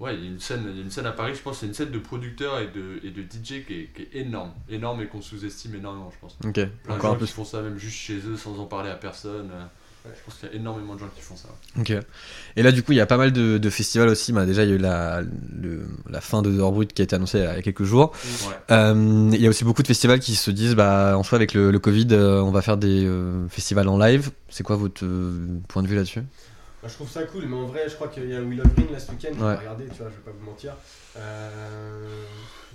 [SPEAKER 3] ouais il y a une scène il y a une scène à Paris je pense c'est une scène de producteurs et de, et de DJ qui est, qui est énorme énorme et qu'on sous-estime énormément je pense
[SPEAKER 1] Ok.
[SPEAKER 3] plein de
[SPEAKER 1] Encore
[SPEAKER 3] gens
[SPEAKER 1] un peu.
[SPEAKER 3] qui font ça même juste chez eux sans en parler à personne euh,
[SPEAKER 2] Ouais.
[SPEAKER 3] je pense qu'il y a énormément de gens qui font ça
[SPEAKER 1] Ok. Et là, du coup, il y a pas mal de, de festivals aussi. Bah, déjà, il y a eu la, le- la fin de Dehors Brut qui a été annoncée il y a quelques jours.
[SPEAKER 3] ouais.
[SPEAKER 1] Euh, il y a aussi beaucoup de festivals qui se disent, bah, en soi, avec le, le Covid, euh, on va faire des euh, festivals en live. C'est quoi votre point de vue là-dessus?
[SPEAKER 2] Moi, je trouve ça cool, mais en vrai, je crois qu'il y a Will of Green là ce week-end.
[SPEAKER 1] Ouais.
[SPEAKER 2] Regardez, tu vois, je vais pas vous mentir. Euh...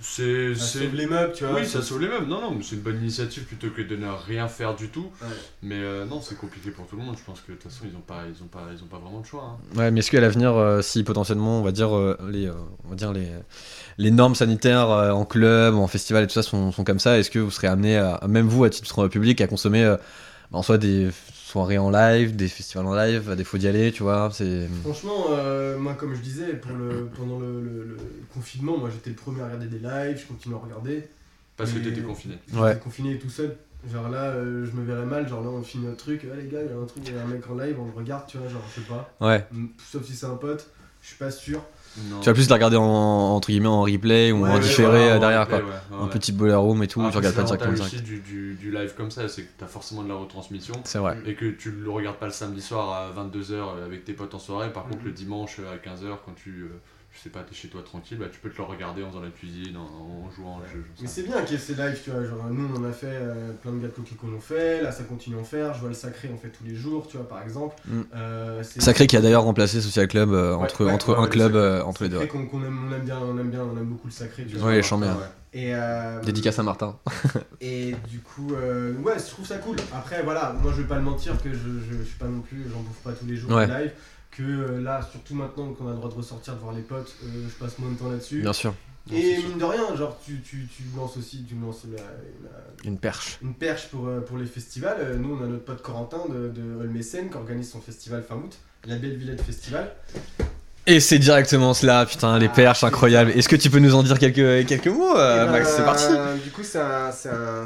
[SPEAKER 3] c'est
[SPEAKER 2] Ça
[SPEAKER 3] c'est
[SPEAKER 2] sauve les meubles, tu vois.
[SPEAKER 3] oui, ça sauve les mêmes. Non, non, mais c'est une bonne initiative plutôt que de ne rien faire du tout.
[SPEAKER 2] Ouais.
[SPEAKER 3] Mais euh, non, c'est compliqué pour tout le monde. Je pense que de toute façon, ils ont pas, ils ont pas, ils ont pas vraiment de choix. hein.
[SPEAKER 1] Ouais, mais est-ce qu'à l'avenir, euh, si potentiellement, on va dire, euh, les, euh, on va dire les, les normes sanitaires euh, en club, en festival et tout ça sont, sont comme ça, est-ce que vous serez amené, à, même vous, à titre public, à consommer euh, en soi des soirées en live, des festivals en live, à défaut d'y aller, tu vois c'est...
[SPEAKER 2] Franchement, euh, moi, comme je disais, pour le, pendant le, le- le confinement, moi j'étais le premier à regarder des lives, je continue à regarder.
[SPEAKER 3] Parce que t'étais confiné.
[SPEAKER 2] J'étais
[SPEAKER 1] Ouais.
[SPEAKER 2] confiné tout seul. Genre là, euh, je me verrais mal, genre là on finit un truc, ah les gars, il y a un truc, il y a un mec en live, on le regarde, tu vois, genre je sais pas.
[SPEAKER 1] Ouais.
[SPEAKER 2] Sauf si c'est un pote, je suis pas sûr.
[SPEAKER 3] Non.
[SPEAKER 1] Tu vas plus les regarder en, entre guillemets en replay ou
[SPEAKER 2] Ouais,
[SPEAKER 1] en
[SPEAKER 2] ouais,
[SPEAKER 1] différé
[SPEAKER 3] voilà,
[SPEAKER 1] euh,
[SPEAKER 3] en
[SPEAKER 1] derrière,
[SPEAKER 3] replay,
[SPEAKER 1] quoi.
[SPEAKER 3] ouais, ouais,
[SPEAKER 1] Un petit boiler room et tout,
[SPEAKER 3] Après,
[SPEAKER 1] tu regardes pas direct.
[SPEAKER 3] aussi du, du, du live comme ça, c'est que t'as forcément de la retransmission.
[SPEAKER 1] C'est vrai.
[SPEAKER 3] Et que tu le regardes pas le samedi soir à 22h avec tes potes en soirée. Par contre,
[SPEAKER 2] Mhm.
[SPEAKER 3] le dimanche à 15h, quand tu euh, je sais pas, t'es chez toi tranquille, bah tu peux te le regarder en faisant la cuisine, en, en jouant au jeu.
[SPEAKER 2] Mais c'est bien qu'il y ait ces lives, tu vois. Genre, nous, on en a fait euh, plein de gâteaux qu'on ont fait. Là, ça continue à en faire. Je vois le sacré, on fait tous les jours, tu vois, par exemple.
[SPEAKER 1] Mm.
[SPEAKER 2] Euh,
[SPEAKER 1] Sacré qui a d'ailleurs remplacé Social Club euh,
[SPEAKER 2] Ouais,
[SPEAKER 1] entre,
[SPEAKER 2] ouais,
[SPEAKER 1] entre
[SPEAKER 2] ouais,
[SPEAKER 1] un club
[SPEAKER 2] Sacré.
[SPEAKER 1] euh, entre les deux.
[SPEAKER 2] Sacré
[SPEAKER 1] ouais.
[SPEAKER 2] qu'on qu'on aime, on aime bien, on aime bien, on aime beaucoup le sacré. Tu
[SPEAKER 1] Ouais, les chants bien.
[SPEAKER 2] Et, euh,
[SPEAKER 1] Dédicace à Martin.
[SPEAKER 2] Et du coup, euh, ouais, je trouve ça cool. Après, voilà, moi je vais pas le mentir que je, je, je suis pas non plus, j'en bouffe pas tous les jours
[SPEAKER 1] Ouais.
[SPEAKER 2] de live. Que euh, là, surtout maintenant qu'on a le droit de ressortir, de voir les potes, euh, je passe moins de temps là-dessus.
[SPEAKER 1] Bien sûr.
[SPEAKER 3] Non,
[SPEAKER 2] Et mine de rien, genre tu, tu, tu lances aussi tu lances la- la-
[SPEAKER 1] Une perche.
[SPEAKER 2] une perche pour, euh, pour les festivals. Nous, on a notre pote Corentin de, de Olmesen qui organise son festival fin août, la Belle Villette Festival.
[SPEAKER 1] Et c'est directement cela, putain, les
[SPEAKER 2] Ah,
[SPEAKER 1] perches
[SPEAKER 2] c'est
[SPEAKER 1] incroyables.
[SPEAKER 2] ça.
[SPEAKER 1] Est-ce que tu peux nous en dire quelques, quelques mots, euh,
[SPEAKER 2] Et ben,
[SPEAKER 1] Max C'est parti.
[SPEAKER 2] Du coup, c'est un, c'est un,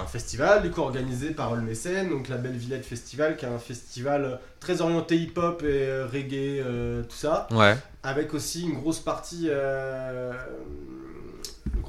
[SPEAKER 2] un- festival du coup, organisé par Olmesen, donc la Belle Villette Festival, qui est un festival euh, très orienté hip-hop et euh, reggae, euh, tout ça,
[SPEAKER 1] Ouais.
[SPEAKER 2] avec aussi une grosse partie. euh,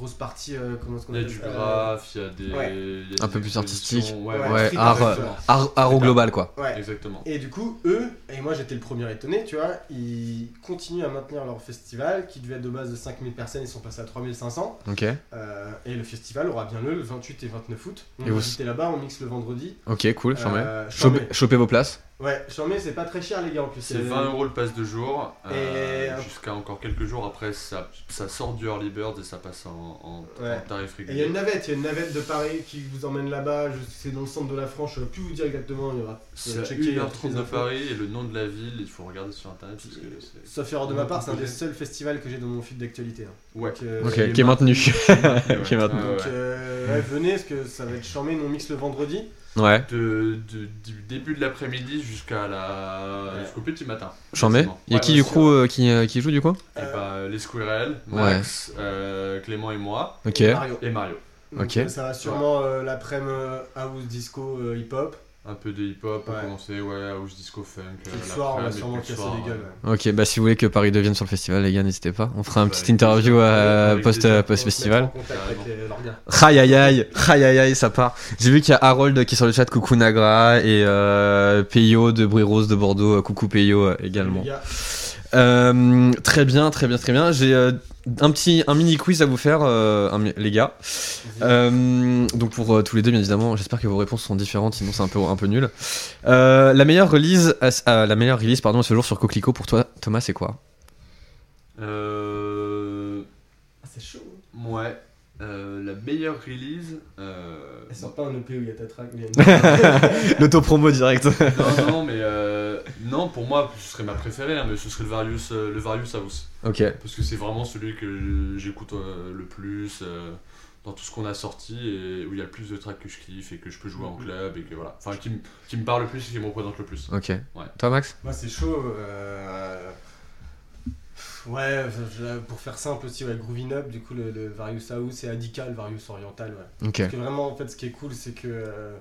[SPEAKER 2] grosse partie. euh, comment est-ce qu'on
[SPEAKER 3] Il y a du
[SPEAKER 2] ça
[SPEAKER 3] graph, il y a des.
[SPEAKER 2] Ouais.
[SPEAKER 3] il y a
[SPEAKER 1] Un
[SPEAKER 3] des
[SPEAKER 1] peu plus artistique.
[SPEAKER 3] Ouais,
[SPEAKER 2] Ouais,
[SPEAKER 1] Ouais,
[SPEAKER 2] street
[SPEAKER 1] art,
[SPEAKER 2] art,
[SPEAKER 1] euh. Art, art au global, quoi.
[SPEAKER 2] Ouais.
[SPEAKER 3] Exactement.
[SPEAKER 2] Et du coup, eux, et moi j'étais le premier étonné, tu vois, ils continuent à maintenir leur festival qui devait être de base de 5000 personnes, ils sont passés à 3500.
[SPEAKER 1] Ok.
[SPEAKER 2] Euh, et le festival aura bien lieu le 28 et 29 août. On
[SPEAKER 1] Et vous-
[SPEAKER 2] là-bas, on mixe le vendredi.
[SPEAKER 1] Ok, cool.
[SPEAKER 2] Euh, Chambé.
[SPEAKER 1] chopez vos places.
[SPEAKER 2] Ouais, Chambé, c'est pas très cher les gars en plus.
[SPEAKER 3] C'est 20 euros le pass de jour, euh,
[SPEAKER 2] Et-
[SPEAKER 3] jusqu'à encore quelques jours après ça, ça sort du early bird et ça passe en, en-
[SPEAKER 2] Ouais.
[SPEAKER 3] en tarif
[SPEAKER 2] Et il y a
[SPEAKER 3] régulier.
[SPEAKER 2] une navette, il y a une navette de Paris qui vous emmène là-bas, c'est dans le centre de la France, je ne plus vous dire exactement, il y aura.
[SPEAKER 3] C'est à
[SPEAKER 2] checker, il y a toutes
[SPEAKER 3] 1h30
[SPEAKER 2] les
[SPEAKER 3] de. Paris et le nom de la ville, il faut regarder sur internet parce que
[SPEAKER 2] Sauf erreur de ma part, c'est un des seuls festivals que j'ai dans mon feed d'actualité. hein.
[SPEAKER 3] Ouais.
[SPEAKER 2] Donc, euh,
[SPEAKER 1] Ok, qui est maintenu. Qui est
[SPEAKER 3] Ouais,
[SPEAKER 1] maintenu.
[SPEAKER 3] ouais,
[SPEAKER 2] Donc euh, ouais, venez, parce que ça va être charmé, nous on mixe le vendredi.
[SPEAKER 1] Ouais,
[SPEAKER 3] De, de- du début de l'après-midi jusqu'à la
[SPEAKER 2] Ouais.
[SPEAKER 3] jusqu'au petit matin.
[SPEAKER 1] j'en mets. Il y a qui
[SPEAKER 2] ouais,
[SPEAKER 1] du coup euh, qui, euh, qui joue du coup?
[SPEAKER 3] Et
[SPEAKER 2] Euh,
[SPEAKER 3] bah, les Squirrels,
[SPEAKER 1] Ouais.
[SPEAKER 3] Max, euh, Clément et moi,
[SPEAKER 1] Ok.
[SPEAKER 2] et Mario.
[SPEAKER 3] et Mario.
[SPEAKER 2] Donc,
[SPEAKER 1] Ok.
[SPEAKER 2] euh, ça va sûrement euh, l'après-midi euh, house disco euh, hip-hop.
[SPEAKER 3] Un peu de hip-hop pour
[SPEAKER 2] Ouais.
[SPEAKER 3] commencer, ouais, house disco funk. Euh,
[SPEAKER 2] le soir, on va sûrement casser
[SPEAKER 3] soir,
[SPEAKER 2] les gueules.
[SPEAKER 3] ouais.
[SPEAKER 1] Ok, bah si vous voulez que Paris devienne sur le festival, les gars, n'hésitez pas. On fera une
[SPEAKER 3] Bah,
[SPEAKER 1] petite
[SPEAKER 3] avec
[SPEAKER 1] interview
[SPEAKER 3] plaisir.
[SPEAKER 1] euh, euh, post-festival.
[SPEAKER 2] gars.
[SPEAKER 1] Aïe aïe aïe, aïe aïe aïe, ça part. J'ai vu qu'il y a Harold qui est sur le chat, coucou Nagra, et euh, Peyo de Bruit Rose de Bordeaux, euh, coucou Peyo euh, également.
[SPEAKER 2] Les gars,
[SPEAKER 1] Euh, très bien, très bien, très bien. J'ai euh, un petit, un mini quiz à vous faire, euh, un les gars. Euh, donc pour euh, tous les deux, bien évidemment, j'espère que vos réponses sont différentes, sinon c'est un peu, un peu nul. Euh, la meilleure release, à, la meilleure release, pardon, à ce jour sur Coquelicot pour toi, Thomas, c'est quoi?
[SPEAKER 3] Euh,
[SPEAKER 2] ah, c'est chaud.
[SPEAKER 3] ouais, euh, la meilleure release. Euh,
[SPEAKER 2] Elle sort pas un EP où il y a ta track. mais il y a une-
[SPEAKER 1] L'autopromo direct.
[SPEAKER 3] non, non, mais euh, non, pour moi, ce serait ma préférée, hein, mais ce serait le Various, euh, le Various House.
[SPEAKER 1] ok,
[SPEAKER 3] Parce que c'est vraiment celui que j'écoute euh, le plus euh, dans tout ce qu'on a sorti et où il y a le plus de tracks que je kiffe et que je peux jouer en club et que voilà. Enfin, qui, me- qui me parle le plus et qui me représente le plus.
[SPEAKER 1] ok. Toi, Max?
[SPEAKER 2] Moi, c'est chaud. Ouais, pour faire simple aussi, ouais, Groovin Up, du coup, le, le Various House et Adika, le Various Oriental. Ouais. Parce que vraiment, en fait, ce qui est cool, c'est que euh,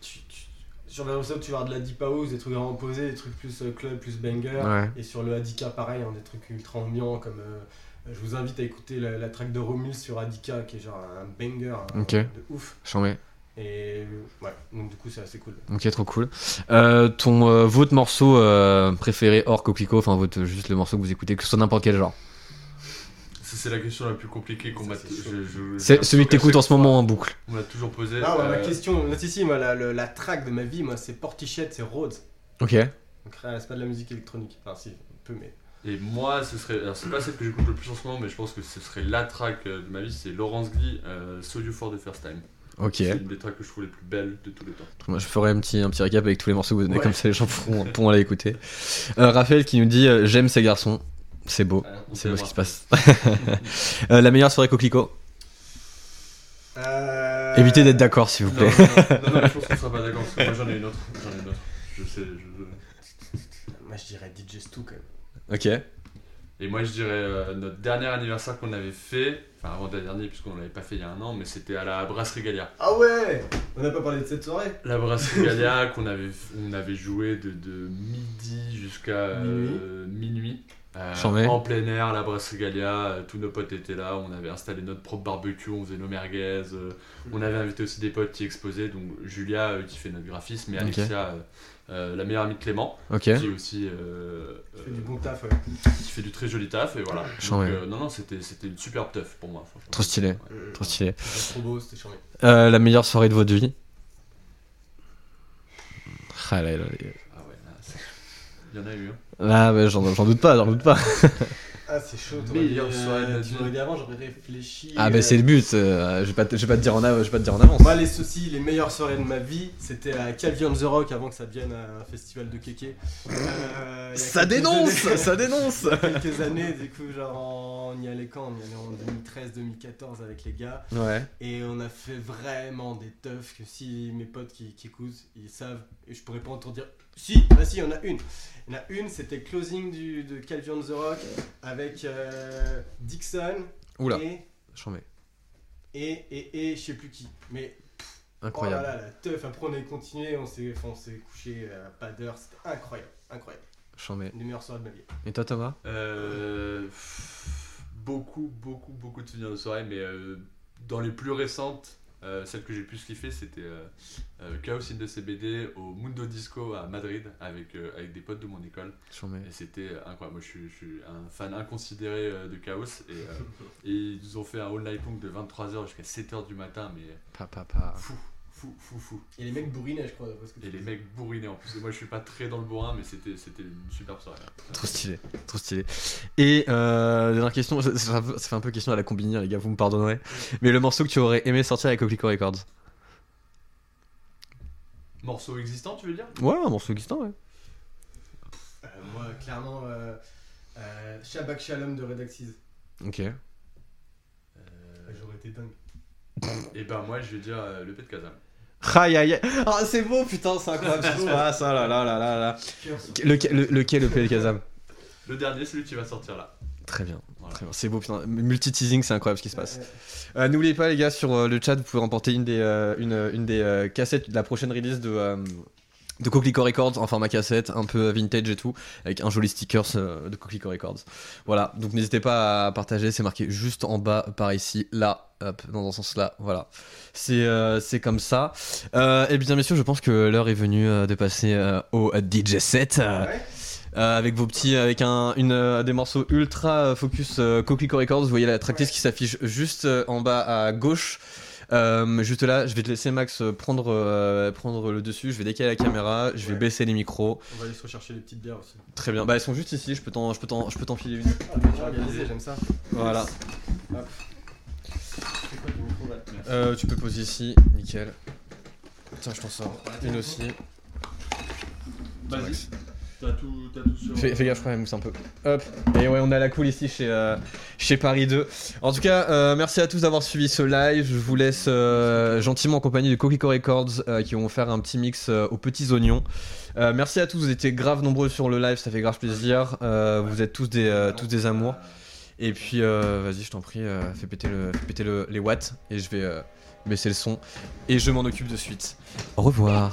[SPEAKER 2] tu, tu- sur le Various House, tu vas avoir de la Deep House, des trucs vraiment posés, des trucs plus euh, club, plus banger.
[SPEAKER 1] Ouais.
[SPEAKER 2] Et sur le Adika, pareil, hein, des trucs ultra ambiants comme. euh, je vous invite à écouter la, la track de Romul sur Adika, qui est genre un banger
[SPEAKER 1] Ok.
[SPEAKER 2] de ouf. Et ouais, donc du coup, c'est assez cool.
[SPEAKER 1] Ok, trop cool. Euh, ton, euh, votre morceau euh, préféré hors Coquelicot, enfin votre, juste le morceau que vous écoutez, que ce soit n'importe quel genre.
[SPEAKER 3] C'est la question la plus compliquée qu'on m'a.
[SPEAKER 2] c'est
[SPEAKER 1] celui que t'écoutes en ce moment en boucle.
[SPEAKER 3] On m'a toujours posé.
[SPEAKER 2] Ah, ouais, ma question, si, si, moi, la, la track de ma vie, moi, c'est Portichette, c'est Rhodes.
[SPEAKER 1] Ok.
[SPEAKER 2] Donc, c'est pas de la musique électronique. Enfin, si, un peu, mais.
[SPEAKER 3] Et moi, ce serait. Alors, c'est pas celle que j'écoute le plus en ce moment, mais je pense que ce serait la track de ma vie. C'est Laurence Guy, euh, So You for the First Time.
[SPEAKER 1] Ok.
[SPEAKER 3] C'est une des tracks que je trouve les plus belles de tous les temps.
[SPEAKER 1] Moi, je ferai un petit, un petit récap avec tous les morceaux que vous donnez,
[SPEAKER 2] Ouais.
[SPEAKER 1] comme ça les gens pourront, pourront aller écouter. Euh, Raphaël qui nous dit euh, J'aime ces garçons. C'est beau.
[SPEAKER 3] Euh, on
[SPEAKER 1] C'est beau ce qui se passe. Euh, la meilleure soirée Coquelicot
[SPEAKER 2] Euh...
[SPEAKER 1] Évitez d'être d'accord, s'il vous
[SPEAKER 3] Non,
[SPEAKER 1] plaît.
[SPEAKER 3] non, non, non, je pense qu'on sera pas d'accord parce que moi j'en ai une autre. J'en ai une autre. Je sais. Je...
[SPEAKER 2] Moi, je dirais DJ Stu quand même.
[SPEAKER 1] Ok.
[SPEAKER 3] Et moi je dirais euh, notre dernier anniversaire qu'on avait fait, enfin avant dernier puisqu'on l'avait pas fait il y a un an, mais c'était à la Brasserie Gallia.
[SPEAKER 2] Ah ouais On n'a pas parlé de cette soirée
[SPEAKER 3] La Brasserie Gallia qu'on avait, on avait joué de, de midi jusqu'à euh, minuit. Euh, en plein air, la Brasserie Gallia, euh, tous nos potes étaient là, on avait installé notre propre barbecue, on faisait nos merguez, euh, on avait invité aussi des potes qui exposaient, donc Julia euh, qui fait notre graphisme et
[SPEAKER 1] Ok.
[SPEAKER 3] Alexia euh, euh, la meilleure amie de Clément, qui est aussi euh,
[SPEAKER 2] Tu fais du bon taf, ouais.
[SPEAKER 3] qui fait du très joli taf et voilà. Donc, euh, non non c'était c'était une superbe teuf pour moi.
[SPEAKER 1] Trop stylé.
[SPEAKER 2] Euh,
[SPEAKER 1] Trop stylé.
[SPEAKER 2] trop beau, c'était charmé.
[SPEAKER 1] Euh, la meilleure soirée de votre vie Ah là là. là.
[SPEAKER 3] Ah ouais, là, il y en a eu. hein.
[SPEAKER 1] J'en j'en doute pas, j'en doute pas.
[SPEAKER 2] Ah, c'est chaud,
[SPEAKER 3] Meilleure
[SPEAKER 2] t'aurais
[SPEAKER 3] de
[SPEAKER 2] euh, Tu m'aurais dit avant, j'aurais réfléchi.
[SPEAKER 1] Ah, bah
[SPEAKER 2] euh,
[SPEAKER 1] c'est le but. euh, je, vais pas te, je vais pas te dire en av- je vais pas te dire en avance.
[SPEAKER 2] Moi, les soucis, les meilleures soirées de ma vie, c'était à Calvi on the Rock avant que ça devienne un festival de kéké. Euh,
[SPEAKER 1] Ça dénonce
[SPEAKER 2] années-
[SPEAKER 1] Ça dénonce
[SPEAKER 2] il y a quelques années, du coup, genre, en- on y allait quand? On y allait en 2013-2014 avec les gars.
[SPEAKER 1] Ouais.
[SPEAKER 2] Et on a fait vraiment des teufs que si mes potes qui, qui écoutent, ils savent. Et je pourrais pas en tout dire. Si, bah si, il y en a une. Il y en a une, c'était le closing du, de Calvi on the Rock avec euh, Dixon
[SPEAKER 1] Oula,
[SPEAKER 2] et,
[SPEAKER 1] j'en mets.
[SPEAKER 2] et, et, et je sais plus qui. Mais
[SPEAKER 1] Incroyable.
[SPEAKER 2] Oh là là, la teuf. Après, on a continué, on s'est enfin, on s'est couché à pas d'heure. C'était incroyable, incroyable.
[SPEAKER 1] J'en mets.
[SPEAKER 2] Une soirées de ma vie.
[SPEAKER 1] Et toi, Thomas?
[SPEAKER 3] Euh, pff, beaucoup, beaucoup, beaucoup de souvenirs de soirée, mais euh, dans les plus récentes, euh, celle que j'ai le plus kiffé, c'était euh, euh, Chaos in the CBD au Mundo Disco à Madrid avec, euh, avec des potes de mon école. Et c'était incroyable. Moi, je suis, je suis un fan inconsidéré de Chaos. Et, et ils nous ont fait un all night long de 23h jusqu'à 7h du matin, mais
[SPEAKER 1] Pa, pa, pa.
[SPEAKER 3] fou, fou, fou, fou.
[SPEAKER 2] Et les mecs bourrinaient, je crois. Parce que
[SPEAKER 3] Et les mecs bourrinés en plus. Moi, je suis pas très dans le bourrin, mais c'était c'était une superbe soirée.
[SPEAKER 1] Trop stylé, trop stylé. Et euh, dernière question, ça, ça fait- ça fait un peu question à la combiner, les gars, vous me pardonnerez. Mais le morceau que tu aurais aimé sortir avec Coquelicot Records
[SPEAKER 3] Morceau existant, tu veux dire?
[SPEAKER 1] Ouais, un morceau existant, ouais.
[SPEAKER 2] Euh, moi, clairement, euh, euh, Shabak Shalom de Redaxiz.
[SPEAKER 1] Ok.
[SPEAKER 3] Euh,
[SPEAKER 2] J'aurais été dingue.
[SPEAKER 3] Et ben moi je vais dire euh, le pet de Kazam.
[SPEAKER 1] Aïe aïe aïe. Ah, c'est beau, putain, c'est incroyable ce qui se passe. Ah là là là là là. Lequel, le, lequel le PL Kazam
[SPEAKER 3] Le dernier, celui qui va sortir là.
[SPEAKER 1] Très bien.
[SPEAKER 3] Voilà.
[SPEAKER 1] Très bien. C'est beau, putain. Multi-teasing, c'est incroyable ce qui se passe.
[SPEAKER 2] Ouais.
[SPEAKER 1] Euh, N'oubliez pas, les gars, sur euh, le chat, vous pouvez remporter une des, euh, une, une des euh, cassettes de la prochaine release de, euh, de Coquelicot Records en format cassette, un peu vintage et tout, avec un joli sticker euh, de Coquelicot Records. Voilà, donc n'hésitez pas à partager, c'est marqué juste en bas, par ici, là, hop, dans un sens là, voilà. C'est euh, comme ça. Euh, et bien, messieurs, je pense que l'heure est venue euh, de passer au DJ set.
[SPEAKER 2] Ouais.
[SPEAKER 1] euh, avec vos petits, avec un, une, euh, des morceaux ultra focus euh, Coquelicot Records. Vous voyez la tracklist qui s'affiche juste en bas à gauche. Euh, juste là, je vais te laisser Max prendre, euh, prendre le dessus. Je vais décaler la caméra, je vais
[SPEAKER 2] Ouais.
[SPEAKER 1] baisser les micros.
[SPEAKER 2] On va aller se rechercher les petites bières aussi.
[SPEAKER 1] Très bien. Bah elles sont juste ici. Je peux t'en, je peux t'en, je peux t'en filer une.
[SPEAKER 2] Ah, bien organisé, j'aime ça.
[SPEAKER 1] Voilà.
[SPEAKER 2] Hop.
[SPEAKER 1] Euh, tu peux poser ici, nickel. Tiens, je t'en sors une aussi.
[SPEAKER 3] Vas-y. T'as tout, t'as tout sur.
[SPEAKER 1] Fais, fais gaffe, je crois, elle mousse un peu. Hop. Et ouais, on a la cool ici chez, euh, chez Paris 2. En tout cas, euh, merci à tous d'avoir suivi ce live. Je vous laisse euh, gentiment en compagnie de Coquelicot Records euh, qui vont faire un petit mix euh, aux petits oignons. Euh, merci à tous, vous étiez grave nombreux sur le live, ça fait grave plaisir. Euh, vous êtes tous des, euh, tous des amours. Et puis, euh, vas-y, je t'en prie, euh, fais péter, le, fais péter le- les watts et je vais euh, baisser le son. Et je m'en occupe de suite. Au revoir.